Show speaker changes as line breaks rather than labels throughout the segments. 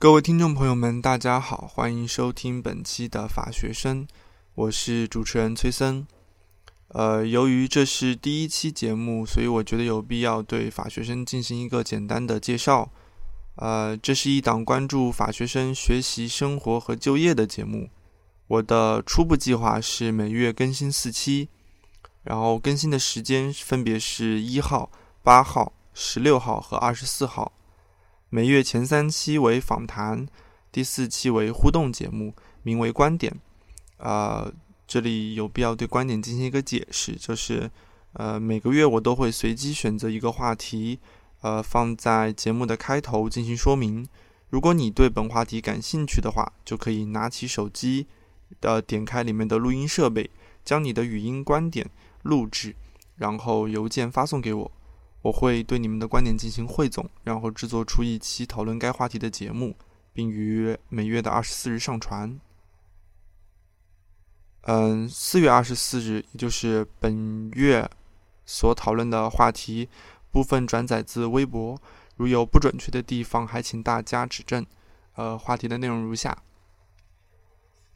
各位听众朋友们，大家好，欢迎收听本期的法学生，我是主持人崔森。呃，由于这是第一期节目，所以我觉得有必要对法学生进行一个简单的介绍。呃，这是一档关注法学生学习、生活和就业的节目。我的初步计划是每月更新四期，然后更新的时间分别是一号、八号、十六号和二十四号。每月前三期为访谈，第四期为互动节目，名为“观点”。啊，这里有必要对“观点”进行一个解释，就是，呃，每个月我都会随机选择一个话题，呃，放在节目的开头进行说明。如果你对本话题感兴趣的话，就可以拿起手机，呃，点开里面的录音设备，将你的语音观点录制，然后邮件发送给我。我会对你们的观点进行汇总，然后制作出一期讨论该话题的节目，并于每月的二十四日上传。嗯，四月二十四日，也就是本月所讨论的话题部分转载自微博，如有不准确的地方，还请大家指正。呃，话题的内容如下：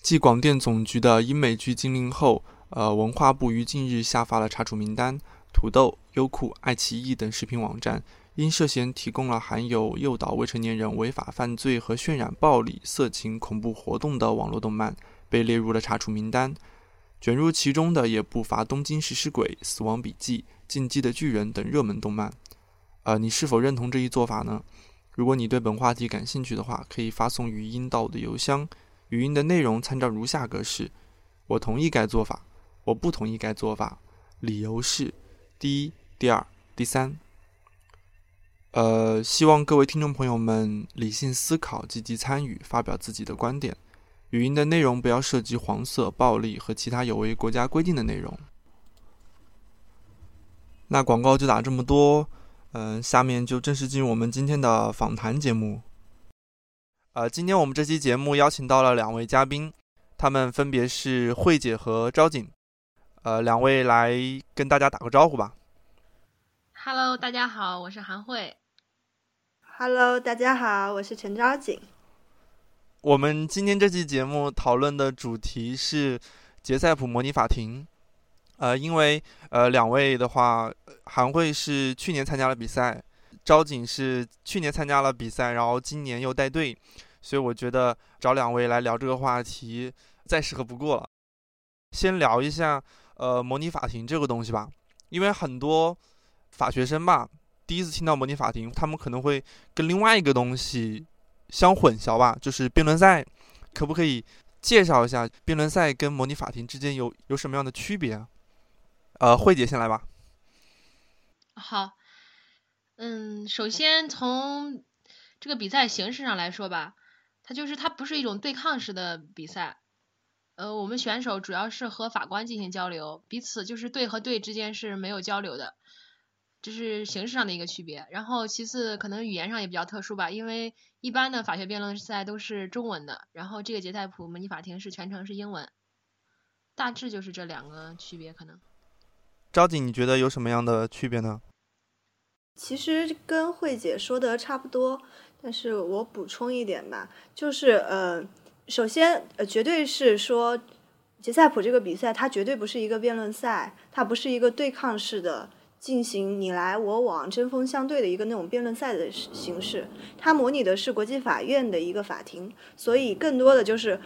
继广电总局的英美剧禁令后，呃，文化部于近日下发了查处名单。土豆、优酷、爱奇艺等视频网站因涉嫌提供了含有诱导未成年人违法犯罪和渲染暴力、色情、恐怖活动的网络动漫，被列入了查处名单。卷入其中的也不乏《东京食尸鬼》《死亡笔记》《进击的巨人》等热门动漫。呃，你是否认同这一做法呢？如果你对本话题感兴趣的话，可以发送语音到我的邮箱。语音的内容参照如下格式：我同意该做法，我不同意该做法，理由是。第一、第二、第三，呃，希望各位听众朋友们理性思考，积极参与，发表自己的观点。语音的内容不要涉及黄色、暴力和其他有违国家规定的内容。那广告就打这么多，嗯，下面就正式进入我们今天的访谈节目。呃，今天我们这期节目邀请到了两位嘉宾，他们分别是慧姐和昭景。呃，两位来跟大家打个招呼吧。
Hello，大家好，我是韩慧。
Hello，大家好，我是陈昭景。
我们今天这期节目讨论的主题是杰赛普模拟法庭。呃，因为呃，两位的话，韩慧是去年参加了比赛，昭景是去年参加了比赛，然后今年又带队，所以我觉得找两位来聊这个话题再适合不过了。先聊一下。呃，模拟法庭这个东西吧，因为很多法学生吧，第一次听到模拟法庭，他们可能会跟另外一个东西相混淆吧，就是辩论赛。可不可以介绍一下辩论赛跟模拟法庭之间有有什么样的区别？呃，慧姐先来吧。
好，嗯，首先从这个比赛形式上来说吧，它就是它不是一种对抗式的比赛。呃，我们选手主要是和法官进行交流，彼此就是队和队之间是没有交流的，这是形式上的一个区别。然后其次可能语言上也比较特殊吧，因为一般的法学辩论赛都是中文的，然后这个杰泰普模拟法庭是全程是英文，大致就是这两个区别可能。
招景，你觉得有什么样的区别呢？
其实跟慧姐说的差不多，但是我补充一点吧，就是呃。首先，呃，绝对是说，杰赛普这个比赛，它绝对不是一个辩论赛，它不是一个对抗式的进行你来我往、针锋相对的一个那种辩论赛的形式。它模拟的是国际法院的一个法庭，所以更多的就是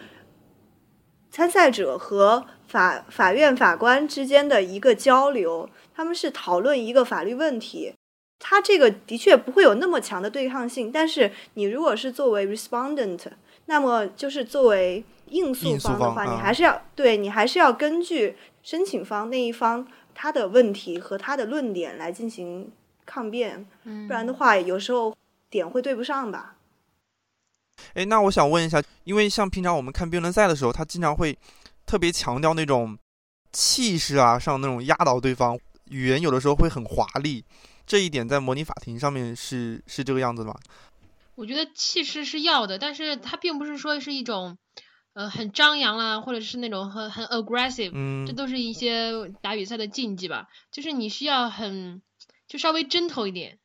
参赛者和法法院法官之间的一个交流，他们是讨论一个法律问题。它这个的确不会有那么强的对抗性，但是你如果是作为 respondent。那么就是作为应诉方的话，你还是要对你还是要根据申请方那一方他的问题和他的论点来进行抗辩，不然的话有时候点会对不上吧。
哎，那我想问一下，因为像平常我们看辩论赛的时候，他经常会特别强调那种气势啊，上那种压倒对方，语言有的时候会很华丽，这一点在模拟法庭上面是是这个样子的吗？
我觉得气势是要的，但是它并不是说是一种，呃，很张扬啦，或者是那种很很 aggressive，
嗯，
这都是一些打比赛的禁忌吧。就是你需要很，就稍微 gentle 一点，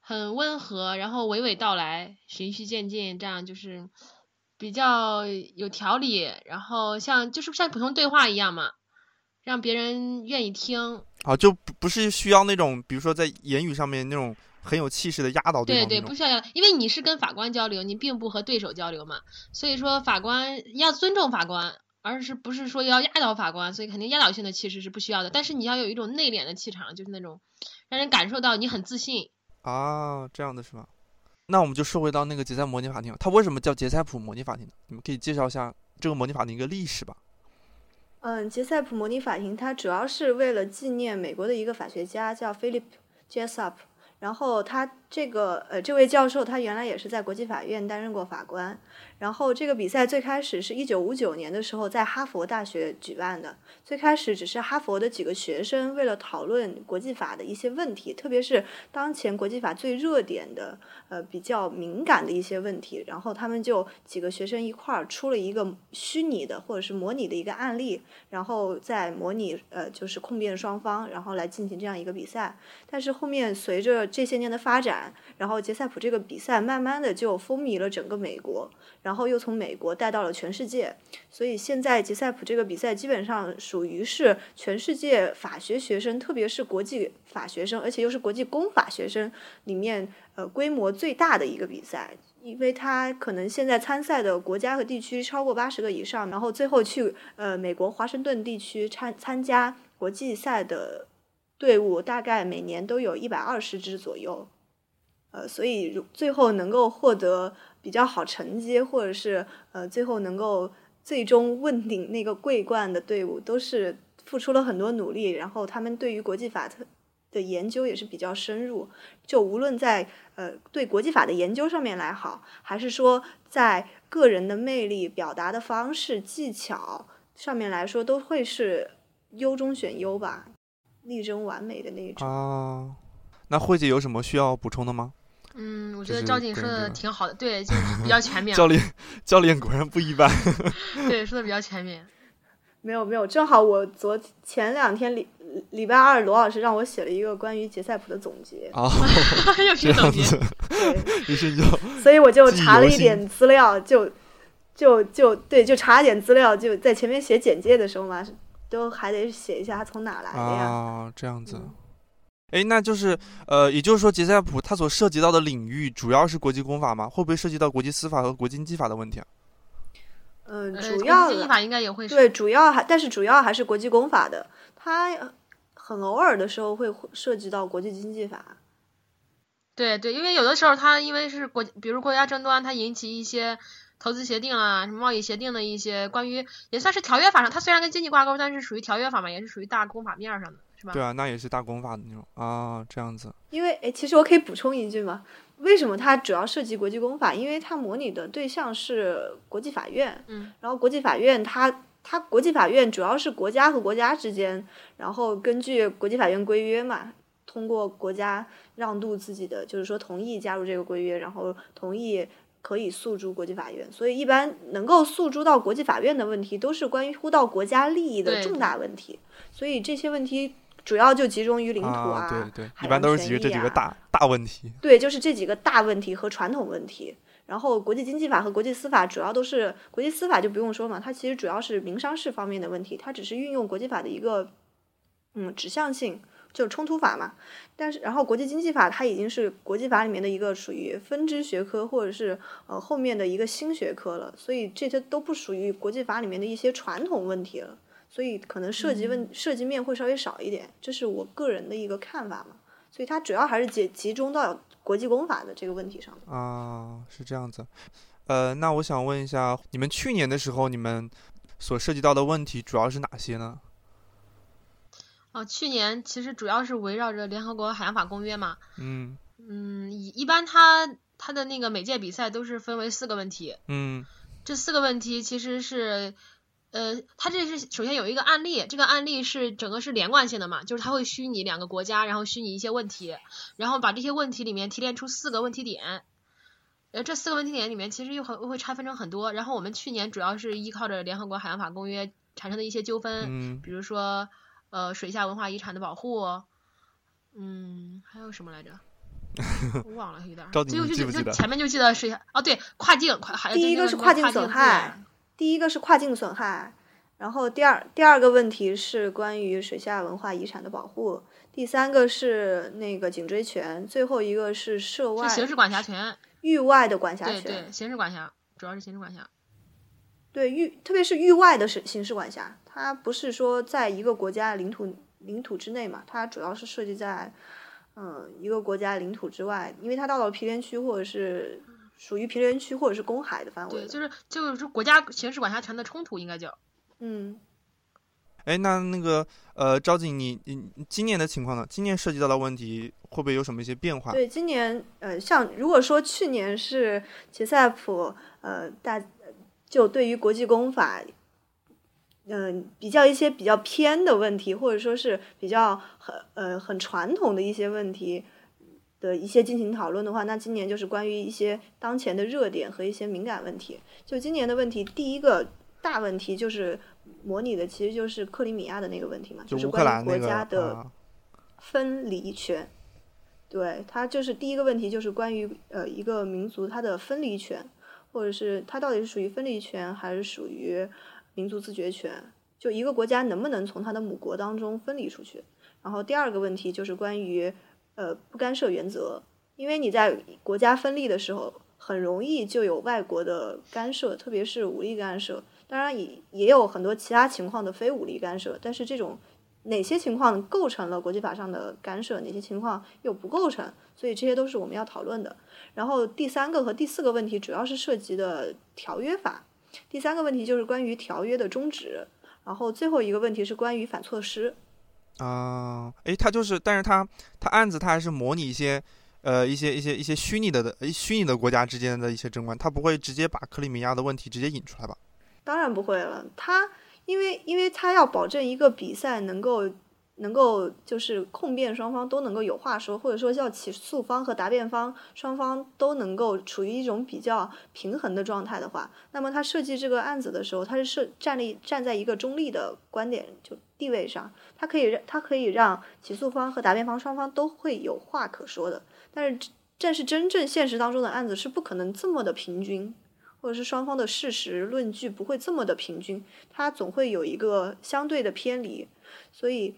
很温和，然后娓娓道来，循序渐进，这样就是比较有条理，然后像就是像普通对话一样嘛，让别人愿意听。
啊，就不不是需要那种，比如说在言语上面那种很有气势的压倒
对对，
方对对
不需要，因为你是跟法官交流，你并不和对手交流嘛，所以说法官要尊重法官，而是不是说要压倒法官，所以肯定压倒性的气势是不需要的，但是你要有一种内敛的气场，就是那种让人感受到你很自信。
啊，这样的是吧？那我们就说回到那个杰塞模拟法庭，它为什么叫杰塞普模拟法庭呢？你们可以介绍一下这个模拟法庭一个历史吧。
嗯，杰塞普模拟法庭它主要是为了纪念美国的一个法学家叫 Philip Jessup，然后他这个呃这位教授他原来也是在国际法院担任过法官，然后这个比赛最开始是一九五九年的时候在哈佛大学举办的，最开始只是哈佛的几个学生为了讨论国际法的一些问题，特别是当前国际法最热点的呃比较敏感的一些问题，然后他们就几个学生一块儿出了一个虚拟的或者是模拟的一个案例，然后再模拟呃就是控辩双方，然后来进行这样一个比赛。但是后面随着这些年的发展，然后杰赛普这个比赛慢慢的就风靡了整个美国，然后又从美国带到了全世界。所以现在杰赛普这个比赛基本上属于是全世界法学学生，特别是国际法学生，而且又是国际公法学生里面呃规模最大的一个比赛。因为它可能现在参赛的国家和地区超过八十个以上，然后最后去呃美国华盛顿地区参参加国际赛的队伍大概每年都有一百二十支左右，呃，所以最后能够获得比较好成绩，或者是呃最后能够最终问鼎那个桂冠的队伍，都是付出了很多努力，然后他们对于国际法特的研究也是比较深入，就无论在呃对国际法的研究上面来好，还是说在个人的魅力、表达的方式、技巧上面来说，都会是优中选优吧。力争完美的那种。
啊，那慧姐有什么需要补充的吗？
嗯，我觉得赵景说的挺好的，对，就是比较全面，
教练，教练果然不一般。
对，说的比较全面。
没有没有，正好我昨前两天礼礼拜二，罗老师让我写了一个关于杰塞普的总结，
啊，
又
这样
是总结，
于是就
所以我就查了一点资料，就就就对，就查了点资料，就在前面写简介的时候嘛，都还得写一下他从哪来的呀。
啊，这样子
嗯。
哎，那就是呃，也就是说，杰塞普他所涉及到的领域主要是国际公法吗？会不会涉及到国际司法和国际经济法的问题啊？
嗯，
呃，
主要来
国际经济法应该也会是
对，主要还但是主要还是国际公法的，它很偶尔的时候会涉及到国际经济法。
对对，因为有的时候它因为是国，比如国家争端，它引起一些投资协定啊、什么贸易协定的一些关于也算是条约法上，它虽然跟经济挂钩，但是属于条约法嘛，也是属于大公法面儿上的，是吧？
对啊，那也是大公法的那种啊，这样子。
因为诶，其实我可以补充一句嘛，为什么它主要涉及国际公法？因为它模拟的对象是国际法院，
嗯，
然后国际法院它它国际法院主要是国家和国家之间，然后根据国际法院规约嘛，通过国家让渡自己的，就是说同意加入这个规约，然后同意可以诉诸国际法院。所以一般能够诉诸到国际法院的问题，都是关乎到国家利益的重大问题。所以这些问题主要就集中于领土
啊，对对，一般都是基于这几个
啊
大大问题。
对，就是这几个大问题和传统问题。然后国际经济法和国际司法主要都是国际司法就不用说嘛，它其实主要是民商事方面的问题，它只是运用国际法的一个嗯指向性，就是冲突法嘛。但是然后国际经济法它已经是国际法里面的一个属于分支学科或者是呃后面的一个新学科了，所以这些都不属于国际法里面的一些传统问题了。所以可能涉及问、涉及面会稍微少一点，这是我个人的一个看法嘛。所以它主要还是集集中到国际公法的这个问题上面。
啊，是这样子。呃，那我想问一下，你们去年的时候，你们所涉及到的问题主要是哪些呢？
哦，去年其实主要是围绕着联合国海洋法公约嘛，
嗯
嗯，一一般它它的那个每届比赛都是分为四个问题，
嗯
这四个问题其实是，呃，它这是首先有一个案例，这个案例是整个是连贯性的嘛，就是它会虚拟两个国家，然后虚拟一些问题，然后把这些问题里面提炼出四个问题点，呃，这四个问题点里面其实又很会拆分成很多，然后我们去年主要是依靠着联合国海洋法公约产生的一些纠纷，
嗯
比如说呃水下文化遗产的保护，嗯，还有什么来着？我忘了有点儿。
着急
就就就
你记不记得
前面就记得是哦，对，跨境跨海
第一个是跨境损害
源，
第一个是跨境损害，然后第二第二个问题是关于水下文化遗产的保护，第三个是那个颈椎权，最后一个是涉外
是刑事管辖权。
域外的管辖
对
权。
对，刑事管辖，主要是刑事管辖。
对域，特别是域外的是刑事管辖，它不是说在一个国家领土领土之内嘛，它主要是涉及在嗯一个国家领土之外，因为它到了毗连区或者是属于平原区或者是公海的范围
对，就是就是国家行使管辖权的冲突，应该叫。
嗯，
哎，那那个呃，赵景，你你你今年的情况呢？今年涉及到的问题会不会有什么一些变化？
对，今年呃，像如果说去年是杰塞普呃大就对于国际公法。嗯，比较一些比较偏的问题，或者说是比较很呃很传统的一些问题的一些进行讨论的话，那今年就是关于一些当前的热点和一些敏感问题。就今年的问题，第一个大问题就是模拟的，其实就是克里米亚的那个问题嘛，
就是
关于国家的
啊
分离权。对，它就是第一个问题，就是关于呃一个民族它的分离权，或者是它到底是属于分离权还是属于民族自决权？就一个国家能不能从它的母国当中分离出去？然后第二个问题就是关于呃不干涉原则，因为你在国家分立的时候，很容易就有外国的干涉，特别是武力干涉。当然也也有很多其他情况的非武力干涉，但是这种哪些情况构成了国际法上的干涉，哪些情况又不构成，所以这些都是我们要讨论的。然后第三个和第四个问题主要是涉及的条约法，第三个问题就是关于条约的终止，然后最后一个问题是关于反措施。
啊，诶，他就是，但是他他案子他还是模拟一些呃一些一些一些虚拟的的诶虚拟的国家之间的一些争端，他不会直接把克里米亚的问题直接引出来吧？
当然不会了，他因为因为他要保证一个比赛能够能够就是控辩双方都能够有话说，或者说叫起诉方和答辩方双方都能够处于一种比较平衡的状态的话，那么他设计这个案子的时候，他是设站立站在一个中立的观点就地位上，他可以让他可以让起诉方和答辩方双方都会有话可说的，但是但是真正现实当中的案子是不可能这么的平均。或者是双方的事实论据不会这么的平均，它总会有一个相对的偏离，所以，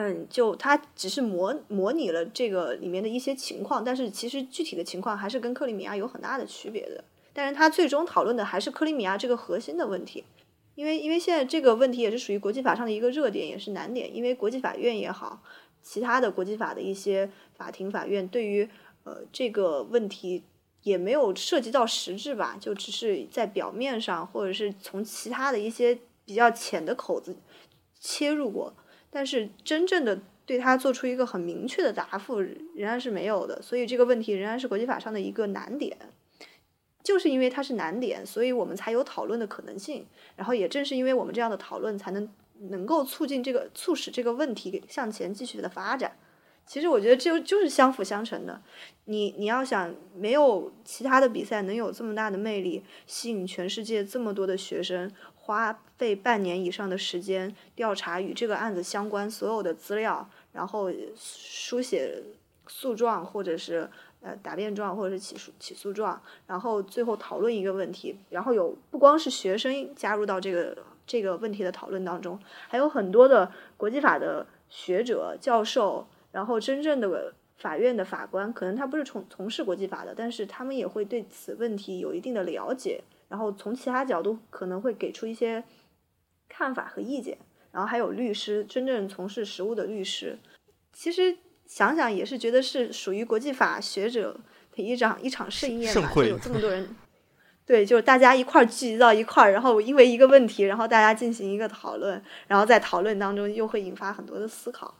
嗯，就它只是模模拟了这个里面的一些情况，但是其实具体的情况还是跟克里米亚有很大的区别的。但是它最终讨论的还是克里米亚这个核心的问题，因为因为现在这个问题也是属于国际法上的一个热点，也是难点，因为国际法院也好，其他的国际法的一些法庭法院对于呃这个问题。也没有涉及到实质吧，就只是在表面上，或者是从其他的一些比较浅的口子切入过，但是真正的对他做出一个很明确的答复，仍然是没有的。所以这个问题仍然是国际法上的一个难点，就是因为它是难点，所以我们才有讨论的可能性。然后也正是因为我们这样的讨论，才能能够促进这个促使这个问题向前继续的发展。其实我觉得这就就是相辅相成的。你你要想，没有其他的比赛能有这么大的魅力，吸引全世界这么多的学生，花费半年以上的时间调查与这个案子相关所有的资料，然后书写诉状或者是呃答辩状或者是起诉起诉状，然后最后讨论一个问题，然后有不光是学生加入到这个这个问题的讨论当中，还有很多的国际法的学者教授。然后，真正的法院的法官，可能他不是从从事国际法的，但是他们也会对此问题有一定的了解，然后从其他角度可能会给出一些看法和意见。然后还有律师，真正从事实务的律师，其实想想也是觉得是属于国际法学者的一场一场盛宴吧，就有这么多人，对，就是大家一块儿聚集到一块儿，然后因为一个问题，然后大家进行一个讨论，然后在讨论当中又会引发很多的思考。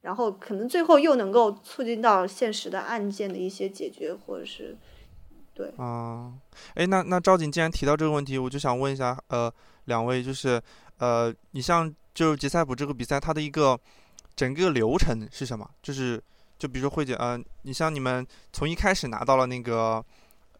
然后可能最后又能够促进到现实的案件的一些解决，或者是对
啊，哎，那那赵景既然提到这个问题，我就想问一下，呃，两位就是呃，你像就是杰赛普这个比赛，它的一个整个流程是什么？就是就比如说慧姐，呃，你像你们从一开始拿到了那个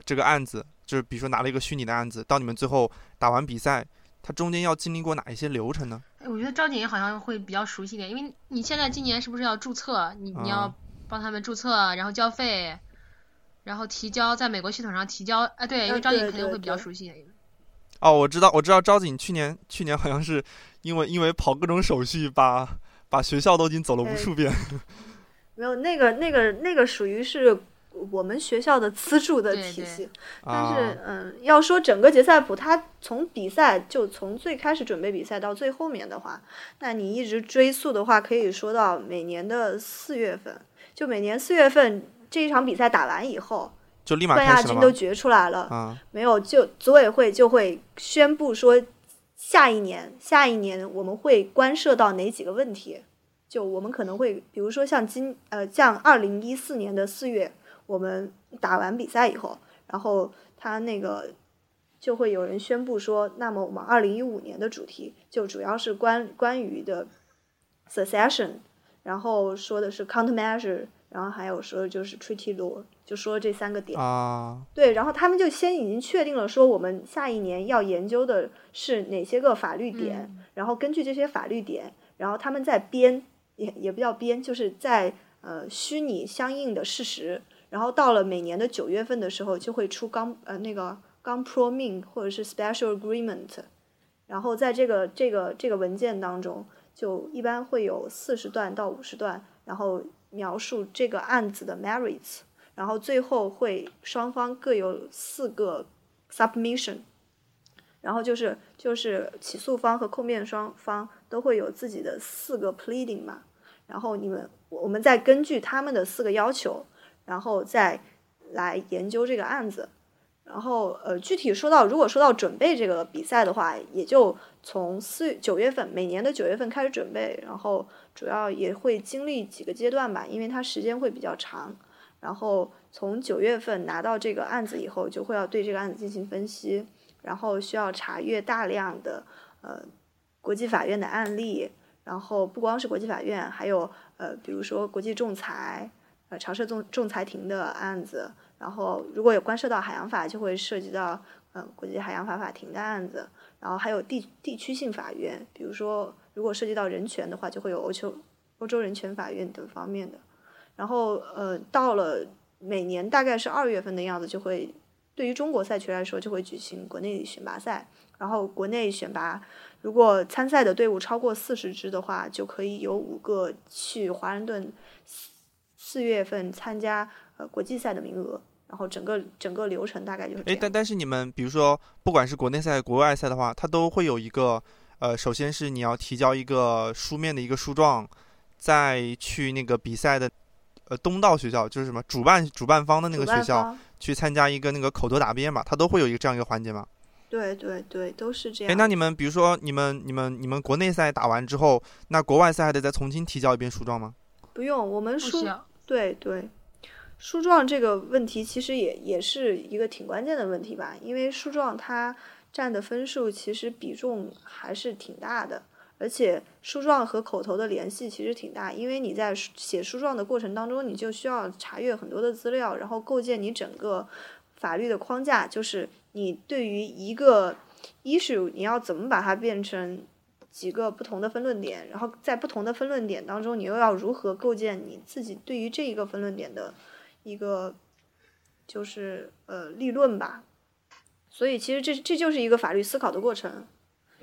这个案子，就是比如说拿了一个虚拟的案子，到你们最后打完比赛。它中间要经历过哪一些流程呢？
哎，我觉得赵景好像会比较熟悉点，因为你现在今年是不是要注册？你你要帮他们注册，然后交费，然后提交在美国系统上提交。哎，对，因为
呃
张景
对对
肯定会比较熟悉。
哦，我知道，我知道，招景去年去年好像是因为因为跑各种手续把，把学校都已经走了无
哎
数遍。
没有那个那个那个属于是我们学校的资助的体系，
啊
但是嗯，要说整个杰赛普，它从比赛就从最开始准备比赛到最后面的话，那你一直追溯的话，可以说到每年的四月份，就每年四月份这一场比赛打完以后，
就立马
冠亚？军都决出来了，
啊，
没有，就组委会就会宣布说，下一年，下一年我们会关涉到哪几个问题？就我们可能会，比如说像今呃，像二零一四年的四月，我们打完比赛以后，然后他那个就会有人宣布说，那么我们二零一五年的主题就主要是关关于的 secession，然后说的是 countermeasure，然后还有说就是 treaty law，就说这三个点。
啊，
对，然后他们就先已经确定了，说我们下一年要研究的是哪些个法律点，
嗯
然后根据这些法律点，然后他们在编，也也不叫编，就是在呃虚拟相应的事实，然后到了每年的九月份的时候，就会出刚呃那个刚 pro min 或者是 special agreement，然后在这个这个这个文件当中，就一般会有四十段到五十段，然后描述这个案子的 merits。然后最后会双方各有四个 submission，然后就是就是起诉方和控辩双方都会有自己的四个 pleading 嘛，然后你们我们再根据他们的四个要求，然后再来研究这个案子。然后呃，具体说到如果说到准备这个比赛的话，也就从四九月份每年的九月份开始准备，然后主要也会经历几个阶段吧，因为它时间会比较长。然后从九月份拿到这个案子以后，就会要对这个案子进行分析，然后需要查阅大量的呃国际法院的案例，然后不光是国际法院，还有呃比如说国际仲裁、呃常设仲仲裁庭的案子，然后如果有关涉到海洋法，就会涉及到呃国际海洋法法庭的案子，然后还有地地区性法院，比如说如果涉及到人权的话，就会有欧洲欧洲人权法院等方面的。然后呃，到了每年大概是二月份的样子，就会对于中国赛区来说，就会举行国内选拔赛。然后国内选拔，如果参赛的队伍超过四十支的话，就可以有五个去华盛顿四四月份参加呃国际赛的名额。然后整个整个流程大概就是这
哎，但但是你们比如说，不管是国内赛、国外赛的话，它都会有一个，呃，首先是你要提交一个书面的一个书状，再去那个比赛的，呃，东道学校就是什么主办主办方的那个学校去参加一个那个口头答辩嘛，它都会有一个这样一个环节嘛。
对对对，都是这
哎，
样。
那你们比如说你们你们你们国内赛打完之后，那国外赛还得再重新提交一遍书状吗？
不用，我们书。对对，书状这个问题其实也也是一个挺关键的问题吧，因为书状它占的分数其实比重还是挺大的，而且书状和口头的联系其实挺大，因为你在写书状的过程当中，你就需要查阅很多的资料，然后构建你整个法律的框架，就是你对于一个 issue 你要怎么把它变成几个不同的分论点，然后在不同的分论点当中，你又要如何构建你自己对于这一个分论点的一个就是呃立论吧。所以其实这这就是一个法律思考的过程，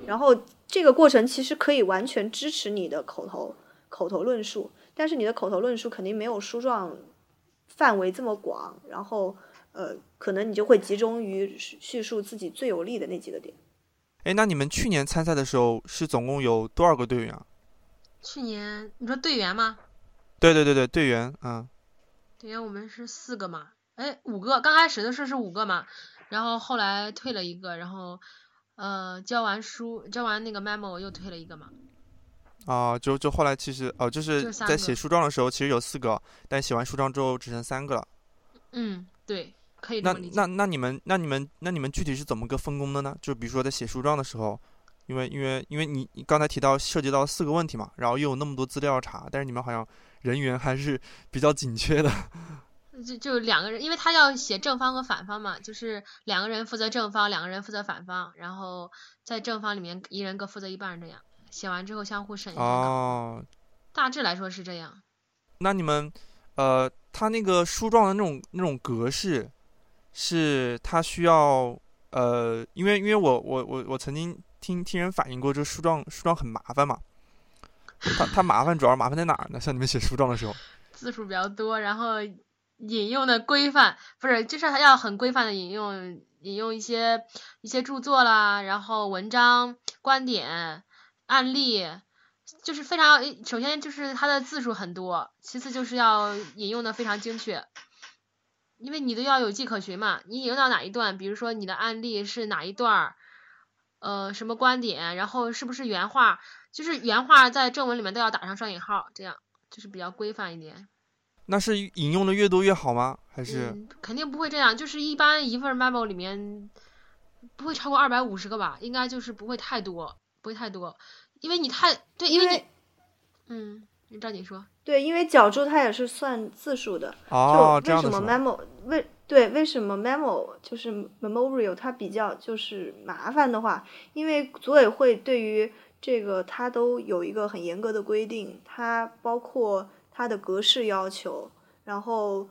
然后这个过程其实可以完全支持你的口头口头论述，但是你的口头论述肯定没有书状范围这么广，然后呃可能你就会集中于叙叙述自己最有利的那几个点。
哎，那你们去年参赛的时候是总共有多少个队员啊？
去年你说队员吗？
对对对对，队员，啊，
队员我们是四个嘛，哎，五个，刚开始的时候是五个嘛，然后后来退了一个，然后呃交完书交完那个 memo 又退了一个嘛，
啊、就就后来其实哦，就是在写书状的时候，其实有四个，但写完书状之后只剩三个了。
嗯，对，可以这
那。那那你们那你们那你们具体是怎么个分工的呢？就比如说在写书状的时候，因为因为因为你你刚才提到涉及到四个问题嘛，然后又有那么多资料要查，但是你们好像人员还是比较紧缺的。
就就两个人，因为他要写正方和反方嘛，就是两个人负责正方，两个人负责反方，然后在正方里面一人各负责一半这样，写完之后相互审一下稿。
哦，
大致来说是这样。
那你们呃，他那个书状的那种那种格式，是他需要呃，因为因为我我我我曾经听听人反映过，这书状书状很麻烦嘛。他他麻烦主要麻烦在哪儿呢？像你们写书状的时候，
字数比较多，然后引用的规范不是，就是要很规范的引用引用一些一些著作啦，然后文章、观点、案例。就是非常，首先就是它的字数很多，其次就是要引用的非常精确，因为你都要有迹可循嘛。你引用到哪一段，比如说你的案例是哪一段儿，呃，什么观点，然后是不是原话，就是原话在正文里面都要打上双引号，这样就是比较规范一点。
那是引用的越多越好吗？还是？
肯定不会这样，就是一般一份 memo 里面不会超过二百五十个吧，应该就是不会太多，不会太多。因为你太对，因为你，嗯，你照你说。
对，因为脚注它也是算字数的。
哦，
就为什么 memo 为对为什么 memo 就是 memorial 它比较就是麻烦的话，因为组委会对于这个它都有一个很严格的规定，它包括它的格式要求，然后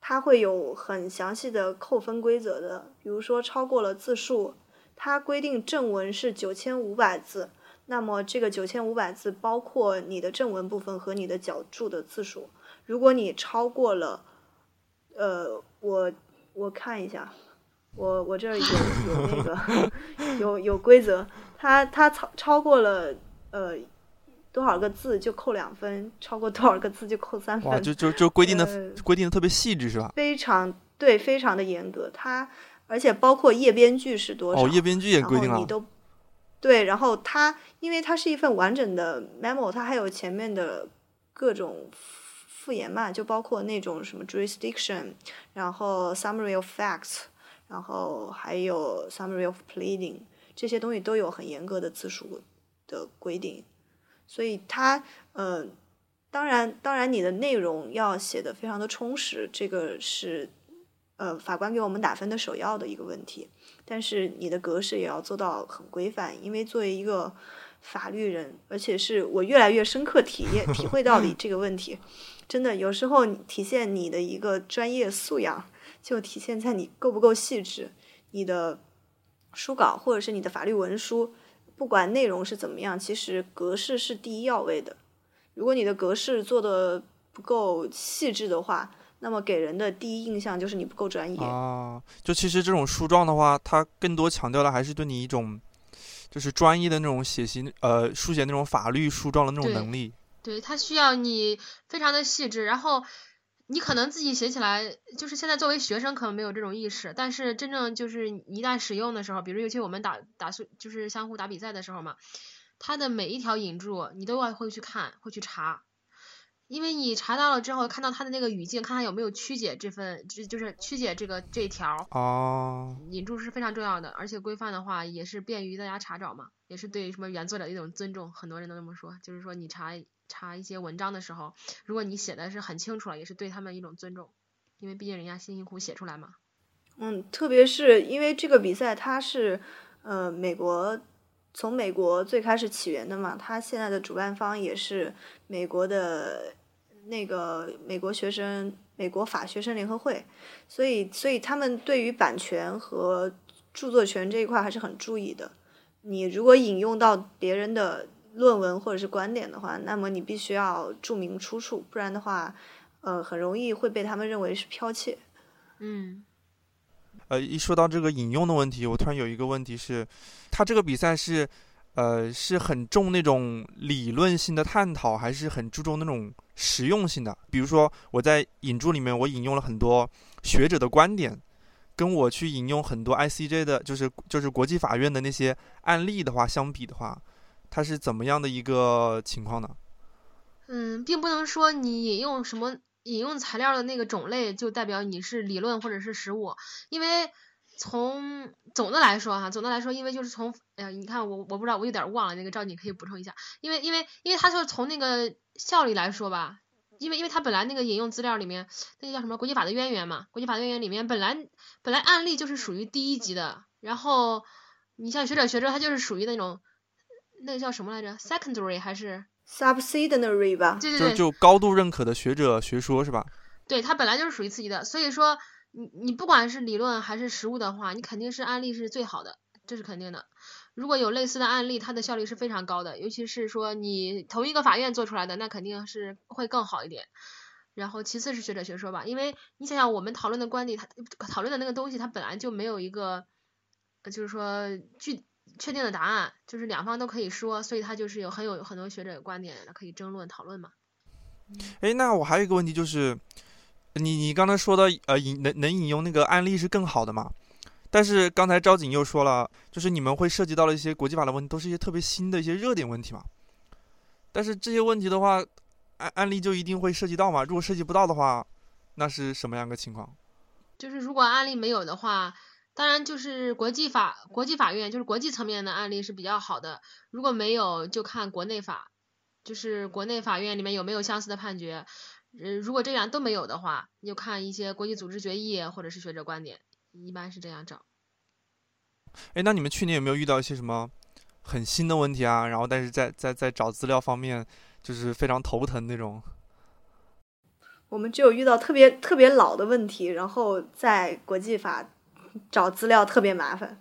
它会有很详细的扣分规则的。比如说超过了字数，它规定正文是九千五百字。那么这个九千五百字包括你的正文部分和你的脚注的字数。如果你超过了，呃，我我看一下，我我这儿有有那个 有有规则，它它超超过了呃多少个字就扣两分，超过多少个字就扣三分。
哇，就就就规定的规定的特别细致是吧？
非常对，非常的严格。它而且包括页边距是多少？
哦，页边距也规定了。
你都对，然后它。因为它是一份完整的 memo，它还有前面的各种复言嘛，就包括那种什么 jurisdiction，然后 summary of facts，然后还有 summary of pleading，这些东西都有很严格的字数的规定，所以它呃，当然当然你的内容要写的非常的充实，这个是呃法官给我们打分的首要的一个问题，但是你的格式也要做到很规范，因为作为一个法律人，而且是我越来越深刻体验、体会到的这个问题。真的，有时候体现你的一个专业素养，就体现在你够不够细致。你的书稿或者是你的法律文书，不管内容是怎么样，其实格式是第一要位的。如果你的格式做的不够细致的话，那么给人的第一印象就是你不够专业。
啊，就其实这种书状的话，它更多强调的还是对你一种。就是专业的那种写习，呃，书写那种法律书状的那种能力。
对，它需要你非常的细致，然后你可能自己写起来，就是现在作为学生可能没有这种意识，但是真正就是一旦使用的时候，比如尤其我们打打就是相互打比赛的时候嘛，它的每一条引注你都要会去看，会去查。因为你查到了之后，看到他的那个语境，看他有没有曲解这份，就就是曲解这个这一条。
哦。
引注是非常重要的，而且规范的话也是便于大家查找嘛，也是对什么原作者的一种尊重。很多人都这么说，就是说你查查一些文章的时候，如果你写的是很清楚了，也是对他们一种尊重，因为毕竟人家辛辛苦苦写出来嘛。
嗯，特别是因为这个比赛它是呃美国从美国最开始起源的嘛，它现在的主办方也是美国的。那个美国学生，美国法学生联合会，所以所以他们对于版权和著作权这一块还是很注意的。你如果引用到别人的论文或者是观点的话，那么你必须要注明出处，不然的话，呃，很容易会被他们认为是剽窃。
嗯。
呃，一说到这个引用的问题，我突然有一个问题是，他这个比赛是，呃，是很重那种理论性的探讨，还是很注重那种？实用性的，比如说我在引注里面，我引用了很多学者的观点，跟我去引用很多 ICJ 的，就是就是国际法院的那些案例的话相比的话，它是怎么样的一个情况呢？
嗯，并不能说你引用什么引用材料的那个种类就代表你是理论或者是实物，因为从总的来说哈，总的来说，因为就是从哎呀，你看我我不知道，我有点忘了那个赵，你可以补充一下，因为因为因为他就是从那个。效率来说吧，因为因为他本来那个引用资料里面，那个叫什么国际法的渊源嘛，国际法的渊源里面本来本来案例就是属于第一级的，然后你像学者学者他就是属于那种那个叫什么来着，secondary 还是
subsidiary 吧，
对对对，
就就高度认可的学者学说是吧？
对，它本来就是属于刺激的，所以说你你不管是理论还是实物的话，你肯定是案例是最好的，这是肯定的。如果有类似的案例，它的效率是非常高的，尤其是说你同一个法院做出来的，那肯定是会更好一点。然后其次是学者学说吧，因为你想想我们讨论的观点，它讨论的那个东西，它本来就没有一个，就是说具确定的答案，就是两方都可以说，所以它就是有很有很多学者有观点可以争论讨论嘛。
哎，那我还有一个问题就是，你你刚才说的呃引能能引用那个案例是更好的嘛？但是刚才招景又说了，就是你们会涉及到了一些国际法的问题，都是一些特别新的一些热点问题嘛。但是这些问题的话，案案例就一定会涉及到嘛？如果涉及不到的话，那是什么样个情况？
就是如果案例没有的话，当然就是国际法国际法院就是国际层面的案例是比较好的。如果没有，就看国内法，就是国内法院里面有没有相似的判决。呃，如果这样都没有的话，你就看一些国际组织决议或者是学者观点，一般是这样找。
哎，那你们去年有没有遇到一些什么很新的问题啊？然后但是在在在找资料方面就是非常头疼那种？
我们只有遇到特别特别老的问题，然后在国际法找资料特别麻烦。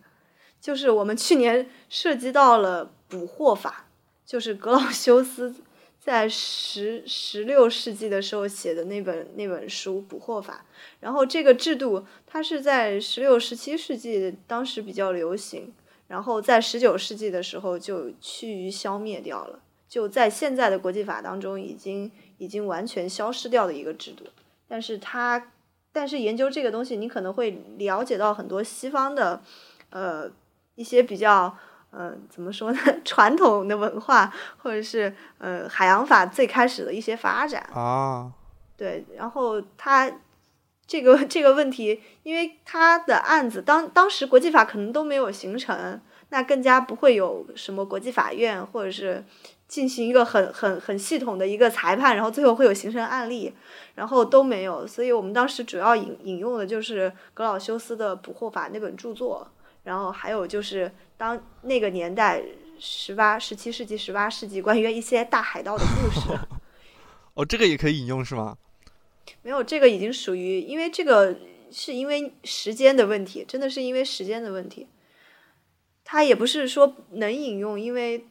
就是我们去年涉及到了捕获法，就是格老修斯在十十六世纪的时候写的那本那本书《捕获法》，然后这个制度它是在十六、十七世纪当时比较流行，然后在十九世纪的时候就趋于消灭掉了，就在现在的国际法当中已经已经完全消失掉的一个制度。但是它，但是研究这个东西，你可能会了解到很多西方的，呃，一些比较。呃，怎么说呢？传统的文化，或者是呃海洋法最开始的一些发展
啊，
对，然后他这个这个问题，因为他的案子当当时国际法可能都没有形成，那更加不会有什么国际法院，或者是进行一个很很很系统的一个裁判，然后最后会有形成案例，然后都没有，所以我们当时主要引引用的就是格老修斯的《捕获法》那本著作。然后还有就是当那个年代，十八、十七世纪、十八世纪关于一些大海盗的故事。
哦，这个也可以引用是吗？
没有，这个已经属于，因为这个是因为时间的问题，真的是因为时间的问题。他也不是说能引用，因为